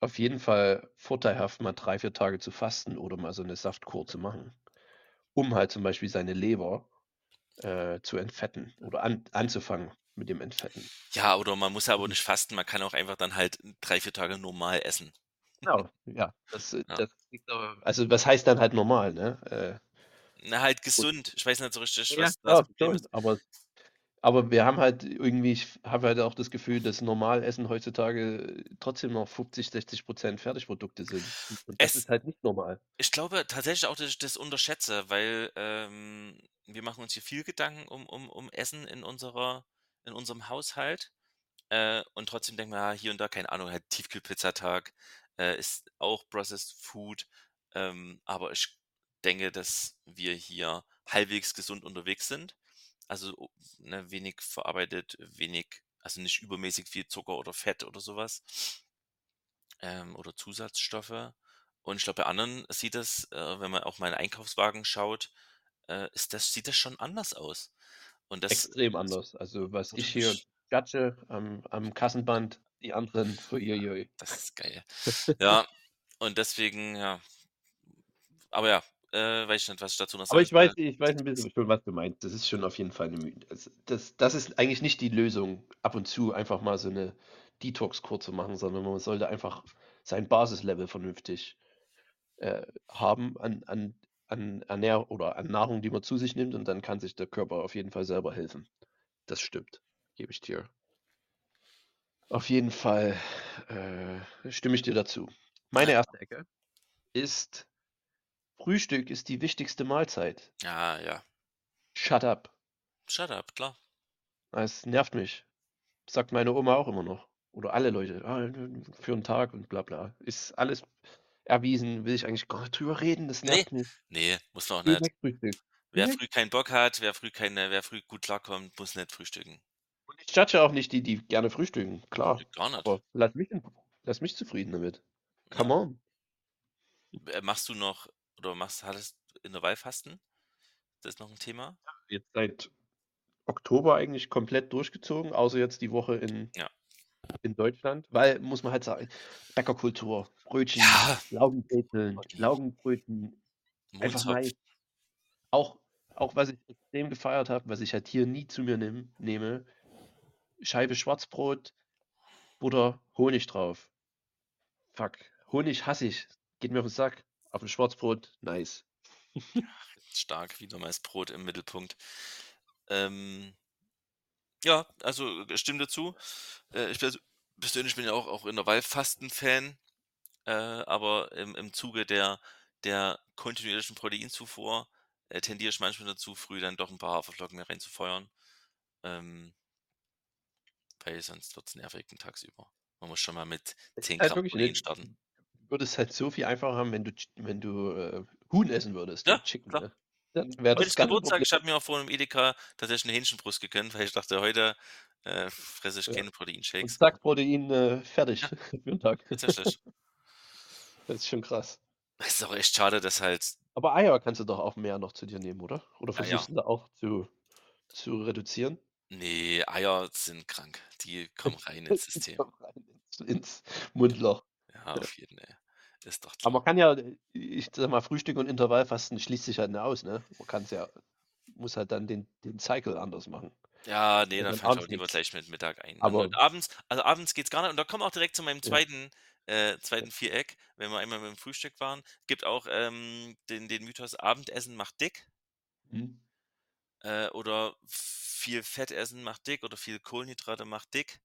auf jeden Fall vorteilhaft, mal 3, 4 Tage zu fasten oder mal so 'ne Saftkur zu machen, um halt zum Beispiel seine Leber, äh, zu entfetten oder an anzufangen mit dem Entfetten. Ja, oder man muss aber nicht fasten, man kann auch einfach dann halt 3, 4 Tage normal essen. Genau, ja, das äh, Ja. das also, was heißt dann halt normal, ne? Äh Na, halt gesund. Ich weiß nicht so richtig, Ja, was da das Problem ist. aber aber wir haben halt irgendwie ich habe halt auch das Gefühl, dass Normalessen heutzutage trotzdem noch 50, 60 % Fertigprodukte sind. Und und das Es ist halt nicht normal. ich glaube tatsächlich auch, dass ich das unterschätze, weil, ähm, wir machen uns hier viel Gedanken um um um Essen in unserer in unserem Haushalt. Äh, und trotzdem denken wir: „Ja, hier und da, keine Ahnung, halt Tiefkühlpizzatag, äh, ist auch Processed Food.“ Ähm, aber ich denke, dass wir hier halbwegs gesund unterwegs sind. Also, o ne, wenig verarbeitet, wenig also, nicht übermäßig viel Zucker oder Fett oder so was ähm, oder Zusatzstoffe. Und ich glaube, bei anderen sieht das, äh, wenn man auch in Einkaufswagen schaut, äh, ist das sieht das schon anders aus. Und das Extrem anders. Also, was ich hier judge am am Kassenband, die anderen, ui, ui, ui. Das ist geil. Ja, und deswegen, ja aber ja, äh, weiß ich nicht, was ich dazu noch Aber ich weiß ich weiß 'n bisschen schon, was du meinst. Das ist schon auf jeden Fall 'ne My das das das ist eigentlich nicht die Lösung, ab und zu einfach mal so 'ne Detox-Kur zu machen, sondern man sollte einfach sein Basislevel vernünftig, äh, haben an an an Ernähr oder an Nahrung, die man zu sich nimmt, und dann kann sich der Körper auf jeden Fall selber helfen. Das stimmt, gebe ich dir auf jeden Fall, äh, stimme ich dir dazu. Meine 1. Ecke ist Frühstück ist die wichtigste Mahlzeit. Ah, ja. Shut up. Shut up, klar. Es nervt mich. Sagt meine Oma auch immer noch oder alle Leute: „Ah, für 'n Tag und bla bla.“ Ist alles erwiesen, will ich eigentlich gar nicht drüber reden, das Ne, nervt mich. ne, muss man auch nicht. Frühstück. Wer früh keinen Bock hat, wer früh keine wer früh gut klarkommt, muss nicht frühstücken. Ich judge auch nicht die, die gerne frühstücken, klar. Gar nicht. Aber lass mich lass mich zufrieden damit. Come Ja. on. Äh, machst du noch oder machst hattest Intervallfasten? Das ist noch 'n Thema? Jetzt seit Oktober eigentlich komplett durchgezogen, außer jetzt die Woche in Ja. in Deutschland, weil muss man halt sagen, Bäckerkultur, Brötchen, Ja. Laugenbrezeln, Laugenbrötchen, einfach nice. Auch auch was ich extrem gefeiert habe, was ich halt hier nie zu mir nimm nehme, Scheibe Schwarzbrot, Butter, Honig drauf. Fuck, Honig hasse ich, geht mir auf 'n Sack. Auf'm Schwarzbrot, nice. Stark, wieder mal das Brot im Mittelpunkt. Ähm ja, also, äh, stimme dir zu. Äh, ich perso persönlich bin ja auch auch Intervallfasten-Fan, äh, aber im im Zuge der der kontinuierlichen Proteinzufuhr, äh, tendiere ich manchmal dazu, früh dann doch 'n paar Haferflocken mir reinzufeuern. Ähm weil sonst wird's nervig 'n tagsüber. Man muss schon mal mit Es 10 ist halt Gramm wirklich Protein nicht starten. du würdest halt so viel einfacher haben, wenn du wenn du, äh, Huhn essen würdest Ja, und Chicken, klar. ne? Dann wäre das Geburtstag, ich habe mir auch vorhin im Edeka tatsächlich 'ne Hähnchenbrust gegönnt, weil ich dachte, heute, äh, fresse ich Ja. keine Und Proteinshakes. zack, Protein, äh, fertig Ja. für 'n Tag. Tatsächlich. Das ist schon krass. Es ist auch echt schade, dass halt Aber Eier kannst du doch auch mehr noch zu dir nehmen, oder? Oder versuchst du da auch zu zu reduzieren? Ne, Eier sind krank. Die kommen rein ins System. Kommen rein ins ins Mundloch. Ja, Ja. auf jeden, ey. Ist doch Aber klar. man kann ja ich sage mal, Frühstück und Intervallfasten schließt sich halt nicht aus, ne? Man kann's ja muss halt dann den den Cycle anders machen. Ja, ne, Und dann dann fange ich auch abends lieber gleich mit Mittag ein. Aber Und abends also, abends geht's gar nicht und da kommen wir auch direkt zu meinem Ja. zweiten äh, zweiten Viereck, wenn wir einmal beim Frühstück waren. Gibt auch, ähm, den den Mythos: Abendessen macht dick. Mhm. Äh, oder viel Fett essen macht dick oder viel Kohlenhydrate macht dick.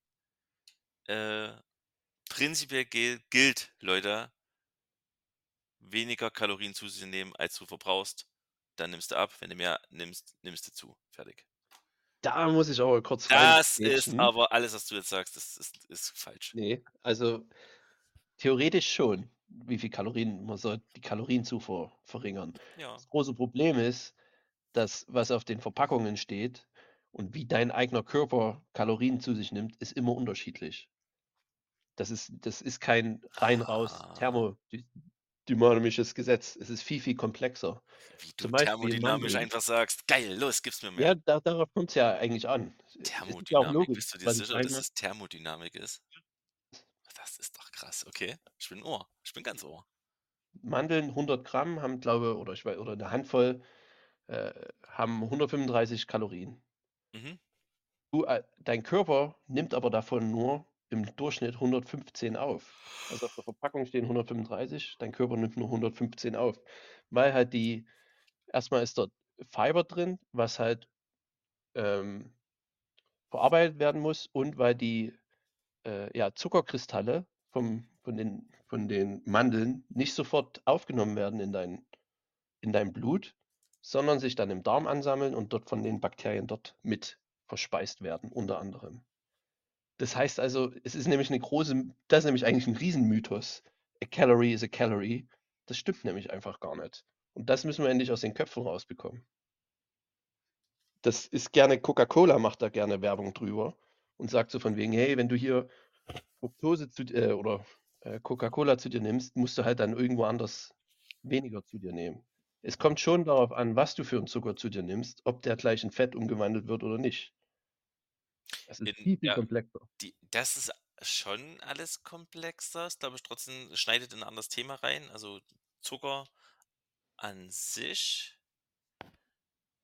Äh, prinzipiell gilt, Leute weniger Kalorien zu sich nehmen, als du verbrauchst, dann nimmst du ab. Wenn du mehr nimmst, nimmst du zu. Fertig. Da muss ich aber kurz Das ist aber alles, was du jetzt sagst, das ist ist falsch. Ne, also theoretisch schon, wie viel Kalorien man soll die Kalorienzufuhr verringern. Ja. Das große Problem ist, dass was auf den Verpackungen steht und wie dein eigener Körper Kalorien zu sich nimmt, ist immer unterschiedlich. Das ist das ist kein rein raus Ah. thermody dynamisches Gesetz. Es ist viel, viel komplexer. Wie du Beispiel thermodynamisch einfach sagst: „Geil, los, gib's mir mehr.“ Ja, da darauf kommt's ja eigentlich an. Es ist ja Thermodynamik, logisch, bist du dir ich sicher, dass es Thermodynamik ist? Das ist doch krass. Okay, ich bin Ohr. Ich bin ganz Ohr. Mandeln, 100 Gramm haben, glaube oder ich wei oder 'ne Handvoll, äh, haben 135 Kalorien. Mhm. Du äh, dein Körper nimmt aber davon nur im Durchschnitt 115 auf. Also, auf der Verpackung stehen 135, dein Körper nimmt nur 115 auf, weil halt die erst mal ist dort Fiber drin, was halt, ähm, verarbeitet werden muss und weil die, äh, ja, Zuckerkristalle vom von den von den Mandeln nicht sofort aufgenommen werden in dein in dein Blut, sondern sich dann im Darm ansammeln und dort von den Bakterien dort mit verspeist werden, unter anderem. Das heißt also, es ist nämlich 'ne große das ist nämlich eigentlich 'n Riesenmythos. A calorie is a calorie. Das stimmt nämlich einfach gar nicht. Und das müssen wir endlich aus den Köpfen rausbekommen. Das ist gerne Coca-Cola macht da gerne Werbung drüber und sagt so von wegen: „Hey, wenn du hier Fructose zu äh, oder, äh, Coca-Cola zu dir nimmst, musst du halt dann irgendwo anders weniger zu dir nehmen.“ Es kommt schon darauf an, was du für 'n Zucker zu dir nimmst, ob der gleich in Fett umgewandelt wird oder nicht. Das ist In viel, viel ja, komplexer. die das ist schon alles komplexer. Ist, glaube ich, trotzdem schneidet in 'n anderes Thema rein. Also, Zucker an sich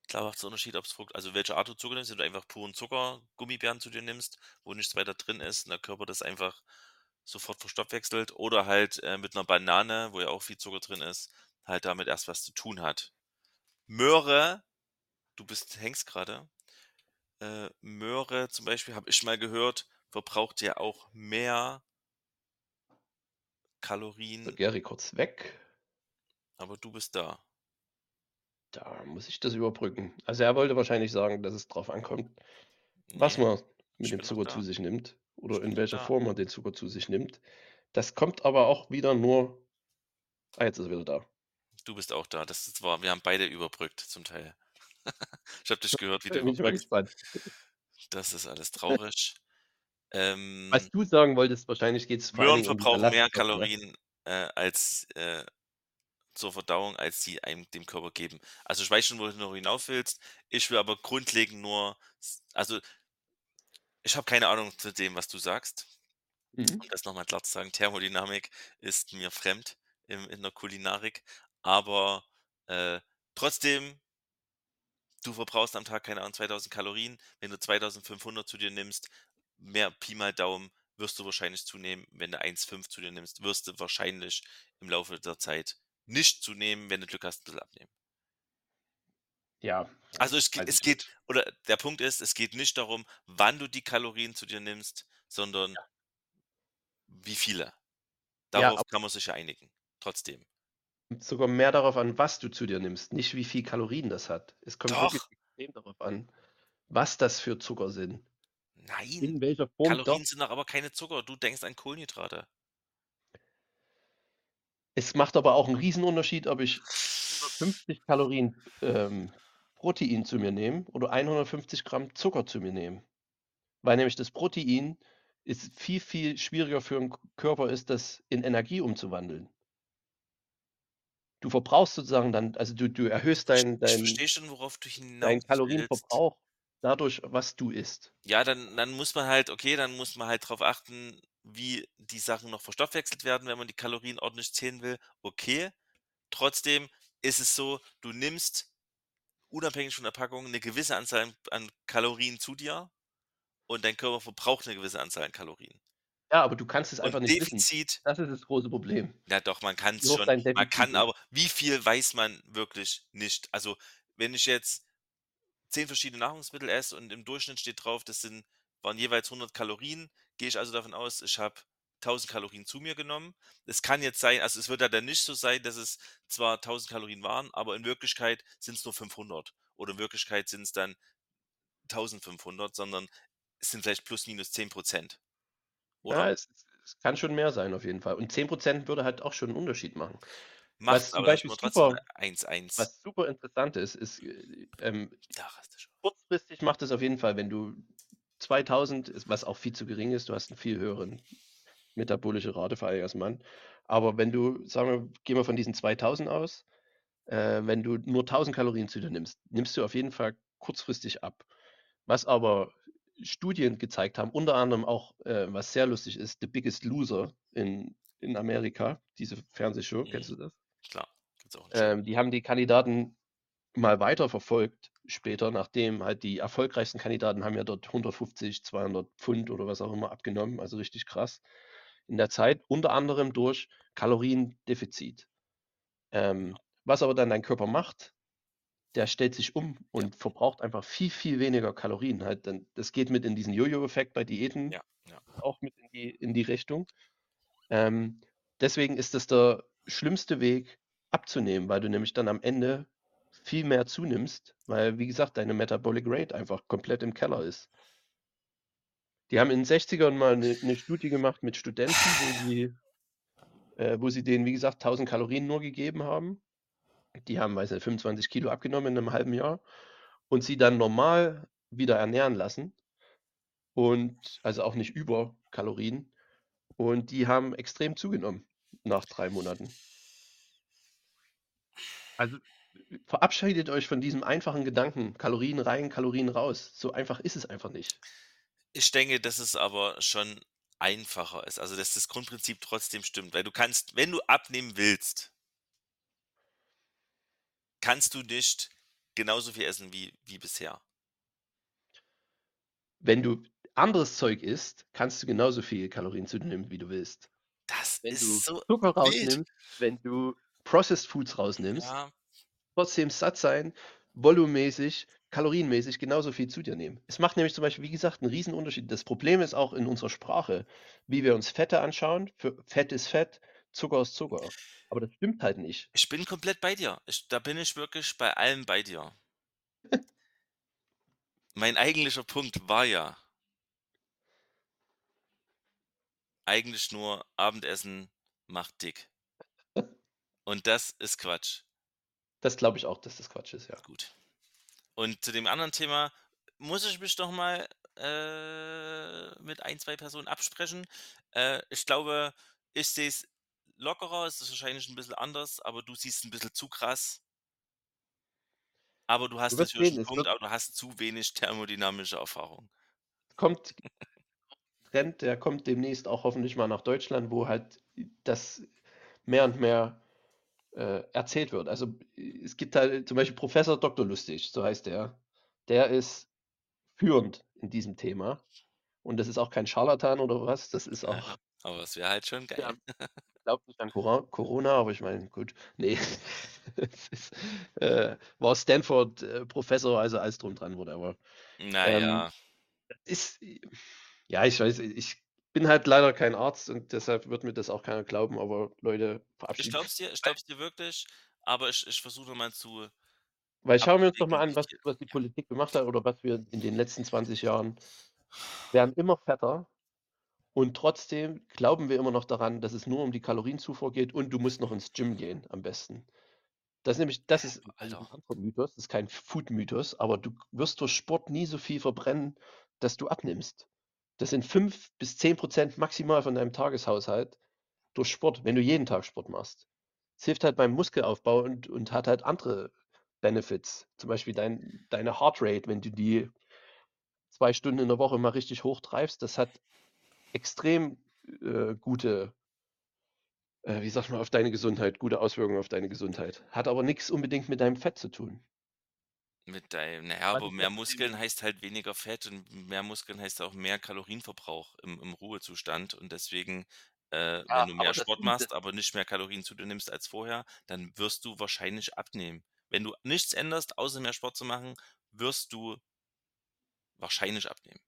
klar macht's 'n Unterschied, ob's Fruct also, welche Art du Zucker nimmst. Wenn du einfach puren Zucker, Gummibären zu dir nimmst, wo nichts weiter drin ist und der Körper das einfach sofort verstoffwechselt oder halt, äh, mit 'ner Banane, wo ja auch viel Zucker drin ist, halt damit erst was zu tun hat. Möhre du bist hängst grade. Äh, Möhre zum Beispiel, habe ich mal gehört, verbraucht ja auch mehr So, Kalorien Geri kurz weg. aber du bist da. Da muss ich das überbrücken. Also, er wollte wahrscheinlich sagen, dass es drauf ankommt, was Ne, man mit dem Zucker zu sich nimmt oder in welcher da. Form man den Zucker zu sich nimmt. Das kommt aber auch wieder nur ah, jetzt ist er wieder da. Du bist auch da. Das ist wahr. Wir haben beide überbrückt zum Teil. Ich habe dich gehört, wie du gespannt. Das ist alles traurig. Ähm Was du sagen wolltest, wahrscheinlich geht's vor allen Möhren Dingen um verbrauchen mehr ne? Kalorien, äh, als äh, zur Verdauung, als sie einem dem Körper geben. Also, ich weiß schon, wohin du hinauf willst. Ich will aber grundlegend nur also ich habe keine Ahnung zu dem, was du sagst. Mhm. Um das noch mal klar zu sagen, Thermodynamik ist mir fremd im in der Kulinarik, aber, äh, trotzdem du verbrauchst am Tag, keine Ahnung, 2.000 Kalorien. Wenn du 2.500 zu dir nimmst, mehr Pi mal Daumen, wirst du wahrscheinlich zunehmen. Wenn du 1,5 zu dir nimmst, wirst du wahrscheinlich im Laufe der Zeit nicht zunehmen, wenn du Glück hast, 'n bisschen abnehmen. Ja, ja, Also, es weiß es geht oder der Punkt ist, es geht nicht darum, wann du die Kalorien zu dir nimmst, sondern Ja. wie viele. Ja, Darauf ab kann man sich ja einigen, trotzdem. Sogar mehr darauf an, was du zu dir nimmst, nicht wie viel Kalorien das hat. Es kommt wirklich Doch. extrem darauf an, was das für Zucker sind. Nein, In welcher Form doch. Kalorien sind doch aber keine Zucker. Du denkst an Kohlenhydrate. Es macht aber auch 'n Riesenunterschied, ob ich 150 Kalorien, ähm, Protein zu mir nehme oder 150 Gramm Zucker zu mir nehme. Weil nämlich das Protein ist viel, viel schwieriger für 'n K Körper ist, das in Energie umzuwandeln. Du verbrauchst sozusagen dann also, du du erhöhst verst dein dein schon, deinen. Kalorienverbrauch dadurch, was du isst. Ja, dann dann muss man halt okay, dann muss man halt drauf achten, wie die Sachen noch verstoffwechselt werden, wenn man die Kalorien ordentlich zählen will, okay. Trotzdem ist es so, du nimmst unabhängig von der Packung 'ne gewisse Anzahl an Kalorien zu dir und dein Körper verbraucht 'ne gewisse Anzahl an Kalorien. Ja, aber du kannst es Und einfach nicht wissen. Defizit Das ist das große Problem. Ja doch, man kann's hoch schon. Man kann aber wie viel weiß man wirklich nicht. Also, wenn ich jetzt 10 verschiedene Nahrungsmittel esse und im Durchschnitt steht drauf, das sind waren jeweils 100 Kalorien, gehe ich also davon aus, ich habe 1.000 Kalorien zu mir genommen. Es kann jetzt sein also, es wird ja dann nicht so sein, dass es zwar 1.000 Kalorien waren, aber in Wirklichkeit sind's nur 500 oder in Wirklichkeit sind's dann 1.500, sondern es sind vielleicht plus minus 10 %, oder? Ja, es es kann schon mehr sein auf jeden Fall. Und 10 % würde halt auch schon 'n Unterschied machen. Was Macht's, zum Beispiel super bei 1:1. was super interessant ist, ist, äh, ähm, kurzfristig macht es auf jeden Fall, wenn du 2.000 ist was auch viel zu gering ist, du hast 'n viel höheren metabolische Rate als Mann. Aber wenn du sagen wir, gehen wir von diesen 2.000 aus, äh, wenn du nur 1.000 Kalorien zu dir nimmst, nimmst du auf jeden Fall kurzfristig ab. Was aber Studien gezeigt haben, unter anderem auch, äh, was sehr lustig ist, „The Biggest Loser“ in in Amerika, diese Fernsehshow, Mhm. kennst du das? Klar, gibt's auch. Ähm, die haben die Kandidaten mal weiterverfolgt später, nachdem halt die erfolgreichsten Kandidaten haben ja dort 150, 200 Pfund oder was auch immer abgenommen, also richtig krass in der Zeit, unter anderem durch Kaloriendefizit. Ähm, was aber dann dein Körper macht, der stellt sich um Ja. und verbraucht einfach viel, viel weniger Kalorien halt dann. Das geht mit in diesen Jojo-Effekt bei Diäten Ja, ja. auch mit in die in die Richtung. Ähm, deswegen ist das der schlimmste Weg abzunehmen, weil du nämlich dann am Ende viel mehr zunimmst, weil, wie gesagt, deine Metabolic Rate einfach komplett im Keller ist. Die haben in den 60ern mal 'ne 'ne Studie gemacht mit Studenten, wo sie äh, wo sie denen, wie gesagt, 1.000 Kalorien nur gegeben haben. Die haben, weiß nicht, 25 Kilo abgenommen in 'nem halben Jahr und sie dann normal wieder ernähren lassen und also, auch nicht über Kalorien. Und die haben extrem zugenommen nach 3 Monaten. Also, verabschiedet euch von diesem einfachen Gedanken, Kalorien rein, Kalorien raus. So einfach ist es einfach nicht. Ich denke, dass es aber schon einfacher ist, also, dass das Grundprinzip trotzdem stimmt, weil du kannst wenn du abnehmen willst kannst du nicht genauso viel essen wie wie bisher. Wenn du anderes Zeug isst, kannst du genauso viele Kalorien zu dir nehmen, wie du willst. Das Wenn du ist so Zucker wild. rausnimmst, wenn du Processed Foods rausnimmst, Ja. trotzdem satt sein, volumenmäßig, kalorienmäßig genauso viel zu dir nehmen. Es macht nämlich zum Beispiel, wie gesagt, 'n Riesenunterschied. Das Problem ist auch in unserer Sprache, wie wir uns Fette anschauen. Für Fett ist Fett, Zucker ist Zucker. Aber das stimmt halt nicht. Ich bin komplett bei dir. Ich da bin ich wirklich bei allem bei dir. Mein eigentlicher Punkt war ja eigentlich nur Abendessen macht dick. Und das ist Quatsch. Das glaube ich auch, dass das Quatsch ist, ja. Gut. Und zu dem anderen Thema muss ich mich noch mal, äh, mit ein, 2 Personen absprechen. Äh, ich glaube, ich sehe es lockerer, es ist wahrscheinlich 'n bisschen anders, aber du siehst 'n bisschen zu krass. Aber du Du hast wirst natürlich sehen, 'n es Punkt, wird aber du hast zu wenig thermodynamische Erfahrung. Kommt Trend, der kommt demnächst auch hoffentlich mal nach Deutschland, wo halt das mehr und mehr, äh, erzählt wird. Also, es gibt halt zum Beispiel Professor Doktor Lustig, so heißt der. Der ist führend in diesem Thema und das ist auch kein Scharlatan oder was, das ist auch Aber es wäre halt schon geil. der glaubt nicht an Corona, aber ich meine, gut, ne, ist, äh, war Stanford, äh, Professor, also alles drum dran, whatever. Na Ähm, ja. ist ja, ich weiß, ich bin halt leider kein Arzt und deshalb wird mir das auch keiner glauben, aber Leute, Ich verabschieden glaube es dir ich glaube es dir wirklich, aber ich ich versuche mal zu Weil schauen wir uns doch mal an, ich was was die Politik gemacht hat oder was wir in den letzten 20 Jahren werden immer fetter und trotzdem glauben wir immer noch daran, dass es nur um die Kalorienzufuhr geht und du musst noch ins Gym gehen am besten. Das ist nämlich das ist das ist 'n Alter. anderer Mythos, das ist kein Food-Mythos, aber du wirst durch Sport nie so viel verbrennen, dass du abnimmst. Das sind 5 bis 10 % maximal von deinem Tageshaushalt durch Sport, wenn du jeden Tag Sport machst. Es hilft halt beim Muskelaufbau und und hat halt andere Benefits, zum Beispiel dein deine Heartrate, wenn du die 2 Stunden in der Woche mal richtig hochtreibst, das hat extrem, äh, gute äh, wie sagt man, auf deine Gesundheit gute Auswirkungen auf deine Gesundheit. Hat aber nix unbedingt mit deinem Fett zu tun. Mit deinem na ja, Weil aber mehr Muskeln heißt halt weniger Fett und mehr Muskeln heißt auch mehr Kalorienverbrauch im im Ruhezustand und deswegen, äh, wenn Ja, du mehr Sport machst, aber nicht mehr Kalorien zu dir nimmst als vorher, dann wirst du wahrscheinlich abnehmen. Wenn du nichts änderst, außer mehr Sport zu machen, wirst du wahrscheinlich abnehmen.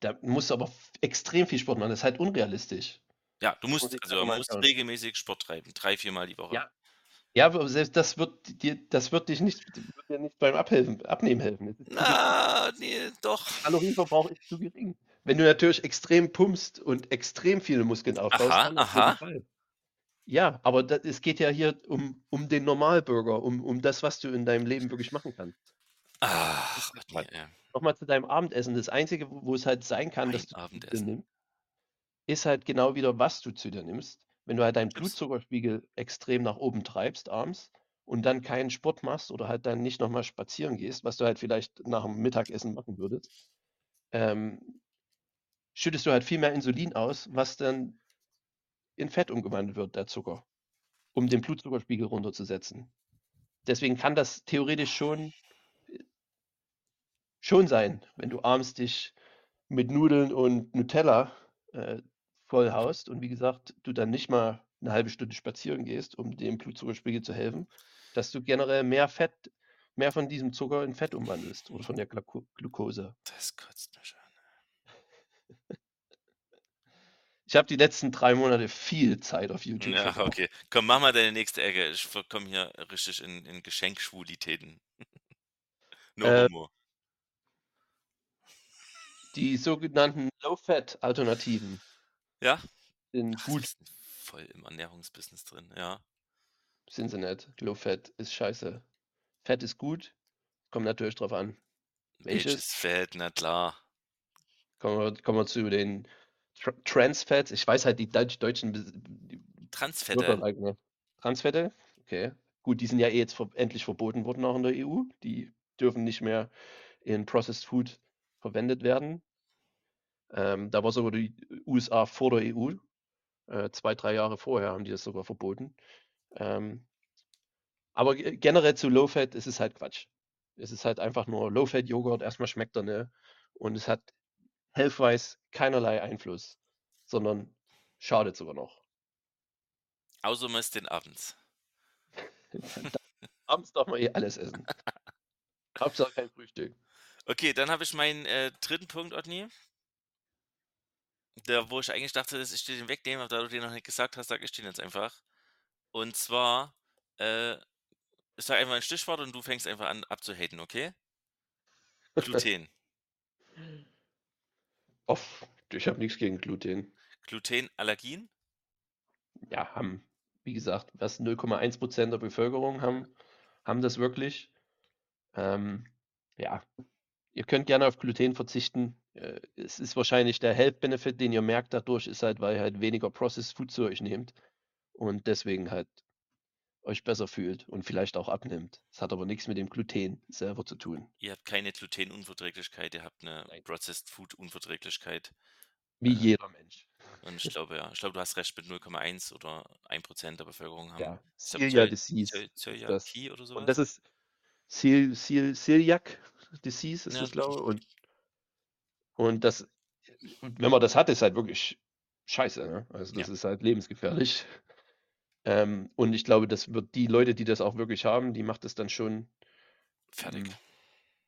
Da musst du aber extrem viel Sport machen, das ist halt unrealistisch. Ja, du musst also, einfach man mal muss anschauen. regelmäßig Sport treiben, 3, viermal die Woche. Ja. Ja, aber selbst das wird dir das wird dich nicht wird dir nicht beim Abhelfen Abnehmen helfen. Das. Na, ne, doch. Kalorienverbrauch ist zu gering. Wenn du natürlich extrem pumpst und extrem viele Muskeln aufbaust, Aha, dann aha. Fall. Ja, aber da es geht ja hier um um den Normalbürger, um um das, was du in deinem Leben wirklich machen kannst. Ach, Otni, ey. Noch mal zu deinem Abendessen. Das Einzige, wo es halt sein kann, Mein dass du zu dir Abendessen. nimmst ist halt genau wieder, was du zu dir nimmst. Wenn du halt deinen. Blutzuckerspiegel extrem nach oben treibst abends und dann keinen Sport machst oder halt dann nicht noch mal spazieren gehst, was du halt vielleicht nach'm Mittagessen machen würdest, ähm schüttest du halt viel mehr Insulin aus, was dann in Fett umgewandelt wird, der Zucker, um den Blutzuckerspiegel runterzusetzen. Deswegen kann das theoretisch schon schon sein, wenn du abends dich mit Nudeln und Nutella, äh, vollhaust und wie gesagt, du dann nicht mal 'ne 1/2 Stunde spazieren gehst, um dem Blutzuckerspiegel zu helfen, dass du generell mehr Fett mehr von diesem Zucker in Fett umwandelst oder von der Glako Glukose. Das kotzt mich an. Ich habe die letzten 3 Monate viel Zeit auf YouTube Ja, verbracht. okay. Komm, mach mal deine nächste Ecke. Ich verkomme hier richtig in in Geschenkschwulitäten. No Äh homo. Die sogenannten Low-Fat-Alternativen Ja? sind Ach, gut. voll im Ernährungsbusiness drin, ja. Sind sie nicht. Low-Fat ist scheiße. Fett ist gut, kommt natürlich drauf an, welches. Welches Fett? Na klar. Kommen wir kommen wir zu den Tr Trans-Fats. Ich weiß halt die deutsch deutschen die Transfette? Transfette? Okay. Gut, die sind ja eh jetzt endlich verboten worden auch in der EU. Die dürfen nicht mehr in Processed Food verwendet werden. Ähm, da war sogar die USA vor der EU. Äh, 2, 3 Jahre vorher haben die das sogar verboten. Ähm aber ge generell zu Low-Fat, es ist halt Quatsch. Es ist halt einfach nur Low-Fat-Joghurt. Erst mal schmeckt er nicht und es hat health-wise keinerlei Einfluss, sondern schadet sogar noch. Außer man isst den abends. Abends darf man eh alles essen. Hauptsache kein Frühstück. Okay, dann habe ich meinen, äh, 3. Punkt, Otni. Der wo ich eigentlich dachte, dass ich dir den wegnehme, aber da du den noch nicht gesagt hast, sage ich den jetzt einfach. Und zwar, äh, ich sage einfach ein Stichwort und du fängst einfach an abzuhaten, okay? Gluten. Off ich habe nix gegen Gluten. Gluten, Allergien? Ja, haben wie gesagt, was 0,1 % der Bevölkerung haben haben das wirklich. Ähm Ja, ihr könnt gerne auf Gluten verzichten. Äh, es ist wahrscheinlich der Health Benefit, den ihr merkt dadurch, ist halt, weil ihr halt weniger Processed Food zu euch nehmt und deswegen halt euch besser fühlt und vielleicht auch abnimmt. Es hat aber nichts mit dem Gluten selber zu tun. Ihr habt keine Glutenunverträglichkeit, ihr habt 'ne Nein. Processed Food Unverträglichkeit. Wie Äh, jeder Mensch. und ich glaube ja ich glaube, du hast recht mit 0,1 oder 1% der Bevölkerung haben Ja, Celiac Disease. Zöliakie oder so Und das ist Cel Cel Celiac Disease ist Ja, das, glaube stimmt. und und das wenn man das hat, ist halt wirklich scheiße, ne? Also, Ja. das ist halt lebensgefährlich. Ähm, und ich glaube, das wird die Leute, die das auch wirklich haben, die macht es dann schon Fertig.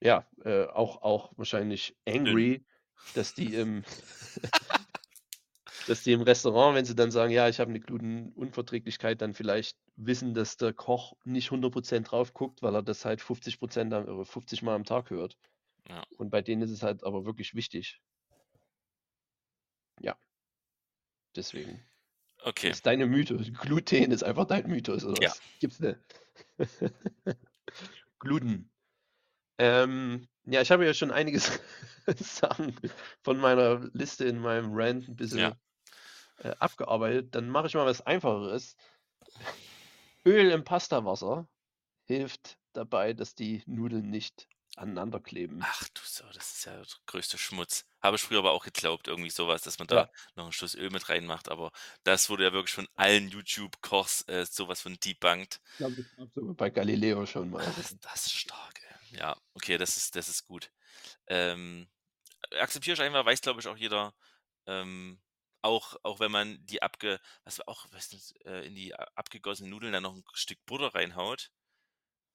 ja, äh, auch auch wahrscheinlich angry, dass die im dass die im Restaurant, wenn sie dann sagen: „Ja, ich habe 'ne Glutenunverträglichkeit“, dann vielleicht wissen, dass der Koch nicht 100% drauf guckt, weil er das halt 50 am oder 50 Mal am Tag hört. Ja. Und bei denen ist es halt aber wirklich wichtig. Ja. Deswegen. Okay. Ist deine Mythos Gluten ist einfach dein Mythos oder Ja. was? Gibt's nicht. Gluten. Ähm, ja, ich habe ja schon einiges Sachen von meiner Liste in meinem Rant 'n Ja. Äh, abgearbeitet. Dann mache ich mal was Einfacheres. Öl im Pastawasser hilft dabei, dass die Nudeln nicht aneinander kleben. Ach du Sau, das ist ja der größte Schmutz. Habe ich früher aber auch geglaubt, irgendwie so was, dass man da Ja. noch 'n Schuss Öl mit reinmacht, aber das wurde ja wirklich von allen YouTube-Kochs, äh, so was von debunked. Ich glaube, das sogar bei Galileo schon mal. Ach, ist das stark, ey. Ja, okay, das ist das ist gut. Ähm, akzeptiere ich einfach, weiß, glaube ich, auch jeder. Ähm, auch auch wenn man die abge was auch was das, äh, in die abgegossenen Nudeln dann noch 'n Stück Butter reinhaut.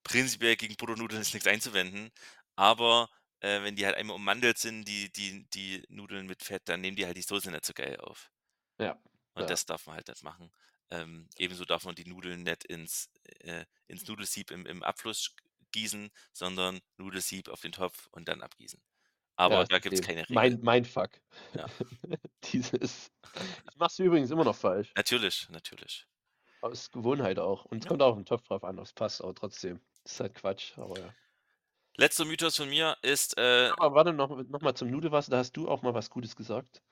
Prinzipiell gegen Butternudeln ist nix einzuwenden, aber, äh, wenn die halt einmal ummantelt sind, die die die Nudeln mit Fett, dann nehmen die halt die Soße nicht so geil auf. Ja, Und ja. das darf man halt nicht machen. Ähm, ebenso darf man die Nudeln nicht ins äh, ins Nudelsieb im im Abfluss gießen, sondern Nudelsieb auf den Topf und dann abgießen. Aber Ja, da gibt's okay. keine Regel. Mind Mindfuck. Ja. Dieses ich mache es übrigens immer noch falsch. Natürlich, natürlich. Aus Gewohnheit auch. Und es Ja. kommt auch 'n Topf drauf an, ob's passt, aber trotzdem. Ist halt Quatsch, aber ja. Letzter Mythos von mir ist, äh Aber warte noch noch mal zum Nudelwasser, da hast du auch mal was Gutes gesagt.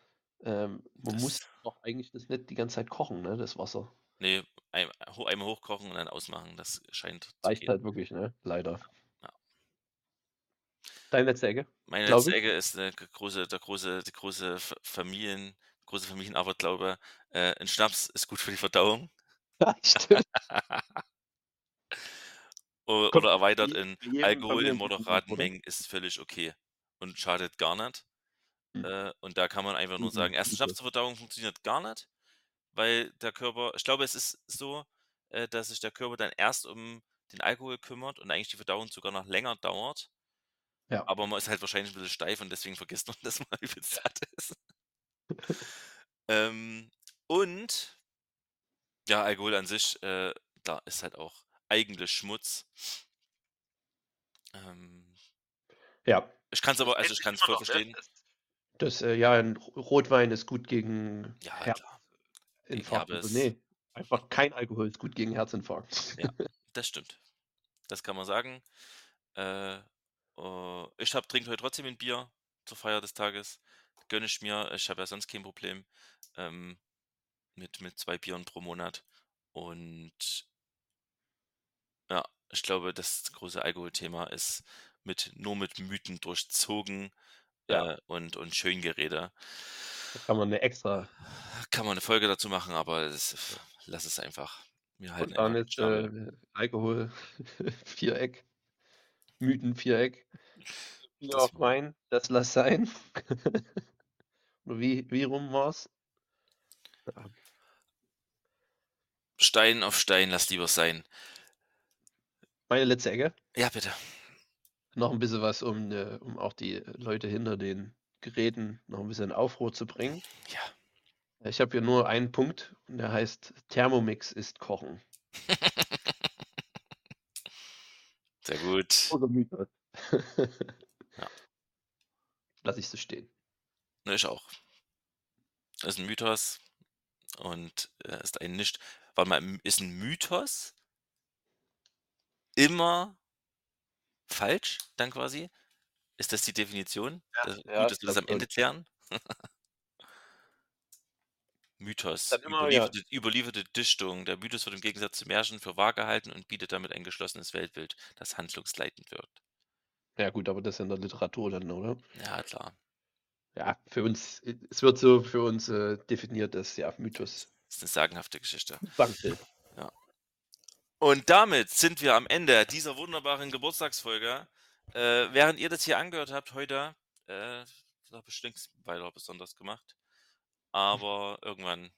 Ähm, man Das muss doch eigentlich das nicht die ganze Zeit kochen, ne, das Wasser. Ne, ho einmal hochkochen und dann ausmachen, das scheint zu Reicht halt wirklich, ne, leider. Deine letzte Ecke, Meine letzte. Ecke ist 'ne g große der große die große Familien große Familienaberglaube. Äh, 'n Schnaps ist gut für die Verdauung. Ja, stimmt. Kommt oder erweitert in Alkohol in moderaten oder? Mengen ist völlig okay und schadet gar nicht. Hm. Äh, und da kann man einfach nur Guten sagen, 1. Schnaps zur Verdauung funktioniert gar nicht, weil der Körper ich glaube, es ist so, äh, dass sich der Körper dann erst um den Alkohol kümmert und eigentlich die Verdauung sogar noch länger dauert. Ja. Aber man ist halt wahrscheinlich 'n bisschen steif und deswegen vergisst man das mal übelst satt ist. Ähm, und ja, Alkohol an sich, äh, da ist halt auch eigentlich Schmutz. Ähm Ja. Ich kann's aber also, ich kann's voll verstehen. Das, äh ja, 'n R Rotwein ist gut gegen Ja, Herzinfarkt oder Herpes. ne, einfach kein Alkohol ist gut gegen Herzinfarkt. Ja, das stimmt. Das kann man sagen. Äh, äh, ich trinke heute trotzdem 'n Bier zur Feier des Tages. Gönne ich mir. Ich habe ja sonst kein Problem, ähm, mit mit 2 Bieren pro Monat und ja, ich glaube, das große Alkoholthema ist mit nur mit Mythen durchzogen, Ja. äh, und und Schöngerede. Da kann man 'ne extra Kann man 'ne Folge dazu machen, aber es lass es einfach. Wir halten Und dann ist, äh, Alkohol Viereck, Mythen-Viereck. Bier Das auf Wein, das lass sein. Wie wie rum war's? Ja. Stein auf Stein, lass lieber sein. Meine letzte Ecke. Ja, bitte. Noch 'n bisschen was, um, äh um auch die Leute hinter den Geräten noch 'n bisschen in Aufruhr zu bringen. Ja. Ich habe hier nur einen Punkt und der heißt: „Thermomix ist Kochen.“ Sehr gut. Großer Mythos. Ja. Lasse ich so stehen. Ne, ich auch. Ist 'n Mythos und, äh, ist ein nicht warte mal, ist 'n Mythos immer falsch dann quasi? Ist das die Definition? Ja, Da ja, gut, dass wir das am Ende klären. Mythos, immer ja. überlieferte überlieferte Dichtung. Der Mythos wird im Gegensatz zu Märchen für wahr gehalten und bietet damit ein geschlossenes Weltbild, das handlungsleitend wirkt. Ja gut, aber das in der Literatur dann, oder? Ja, klar. Ja, für uns e es wird so für uns, äh, definiert als, ja, Mythos. Ist 'ne sagenhafte Geschichte. Banke. Ja. Und damit sind wir am Ende dieser wunderbaren Geburtstagsfolge. Äh, während ihr das hier angehört habt heute, äh, da bestimmt nix weiter besonders gemacht. Aber irgendwann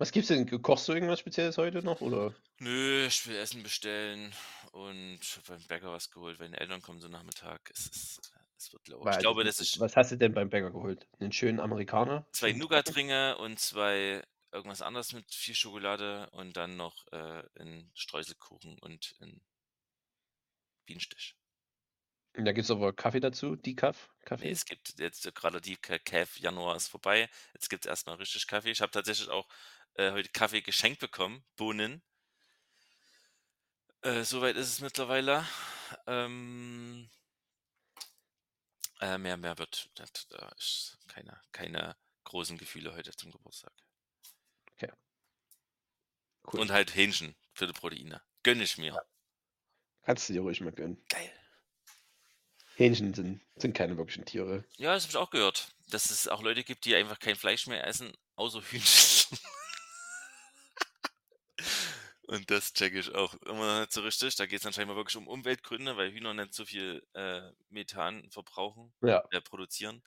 Was gibt's denn? Kochst du irgendwas Spezielles heute noch, oder? Nö, ich will Essen bestellen und beim Bäcker was geholt, weil meine Eltern kommen so Nachmittag. Es ist es wird lau. Ich glaube, das ist was hast du denn beim Bäcker geholt? 'Nen schönen Amerikaner? 2 Schön trocken? Nougatringe und 2 irgendwas anderes mit viel Schokolade und dann noch, äh, 'n Streuselkuchen und 'n Bienenstich. Da gibt's aber Kaffee dazu, Decaf Ne, Kaffee? es gibt jetzt grade die Caf Januar ist vorbei. Jetzt gibt's erst mal richtig Kaffee. Ich habe tatsächlich auch, äh, heute Kaffee geschenkt bekommen, Bohnen. Äh, so weit ist es mittlerweile. Ähm äh, mehr mehr wird da da ist keine keine großen Gefühle heute zum Geburtstag. Okay. Cool. Und halt Hähnchen für die Proteine. Gönne ich mir. Kannst du dir ruhig mal gönnen. Geil. Hähnchen sind sind keine wirklichen Tiere. Ja, das habe ich auch gehört, dass es auch Leute gibt, die einfach kein Fleisch mehr essen, außer Hühnchen. Und das checke ich auch immer nicht so richtig. Da geht's anscheinend mal wirklich um Umweltgründe, weil Hühner nicht so viel, äh, Methan verbrauchen Ja. äh, produzieren.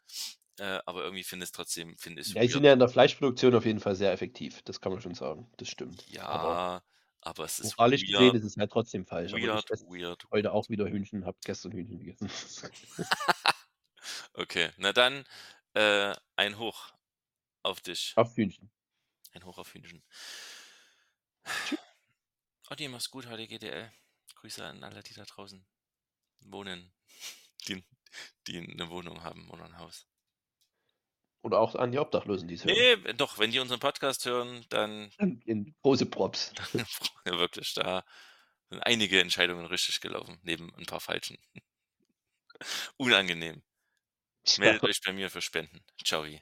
Äh, aber irgendwie finde ich's trotzdem finde Ja, die sind ja in der Fleischproduktion auf jeden Fall sehr effektiv. Das kann man schon sagen. Das stimmt. Ja, aber es ist moralisch gesehen weird ist es halt trotzdem falsch. Aber ich weird, weird, heute auch wieder Hühnchen, habe gestern Hühnchen gegessen. Okay, na dann, äh, ein Hoch auf dich. Auf Hühnchen. Ein Hoch auf Hühnchen. Tschü Otti, mach's gut, HDGDL. Grüße an alle, die da draußen wohnen, die die 'ne Wohnung haben oder 'n Haus. Oder auch an die Obdachlosen, die's hören. Ne, doch, wenn die unseren Podcast hören, dann in große Props. ja wirklich, da sind einige Entscheidungen richtig gelaufen, neben 'n paar falschen. Unangenehm. Meldet euch bei mir für Spenden. Tschauwi.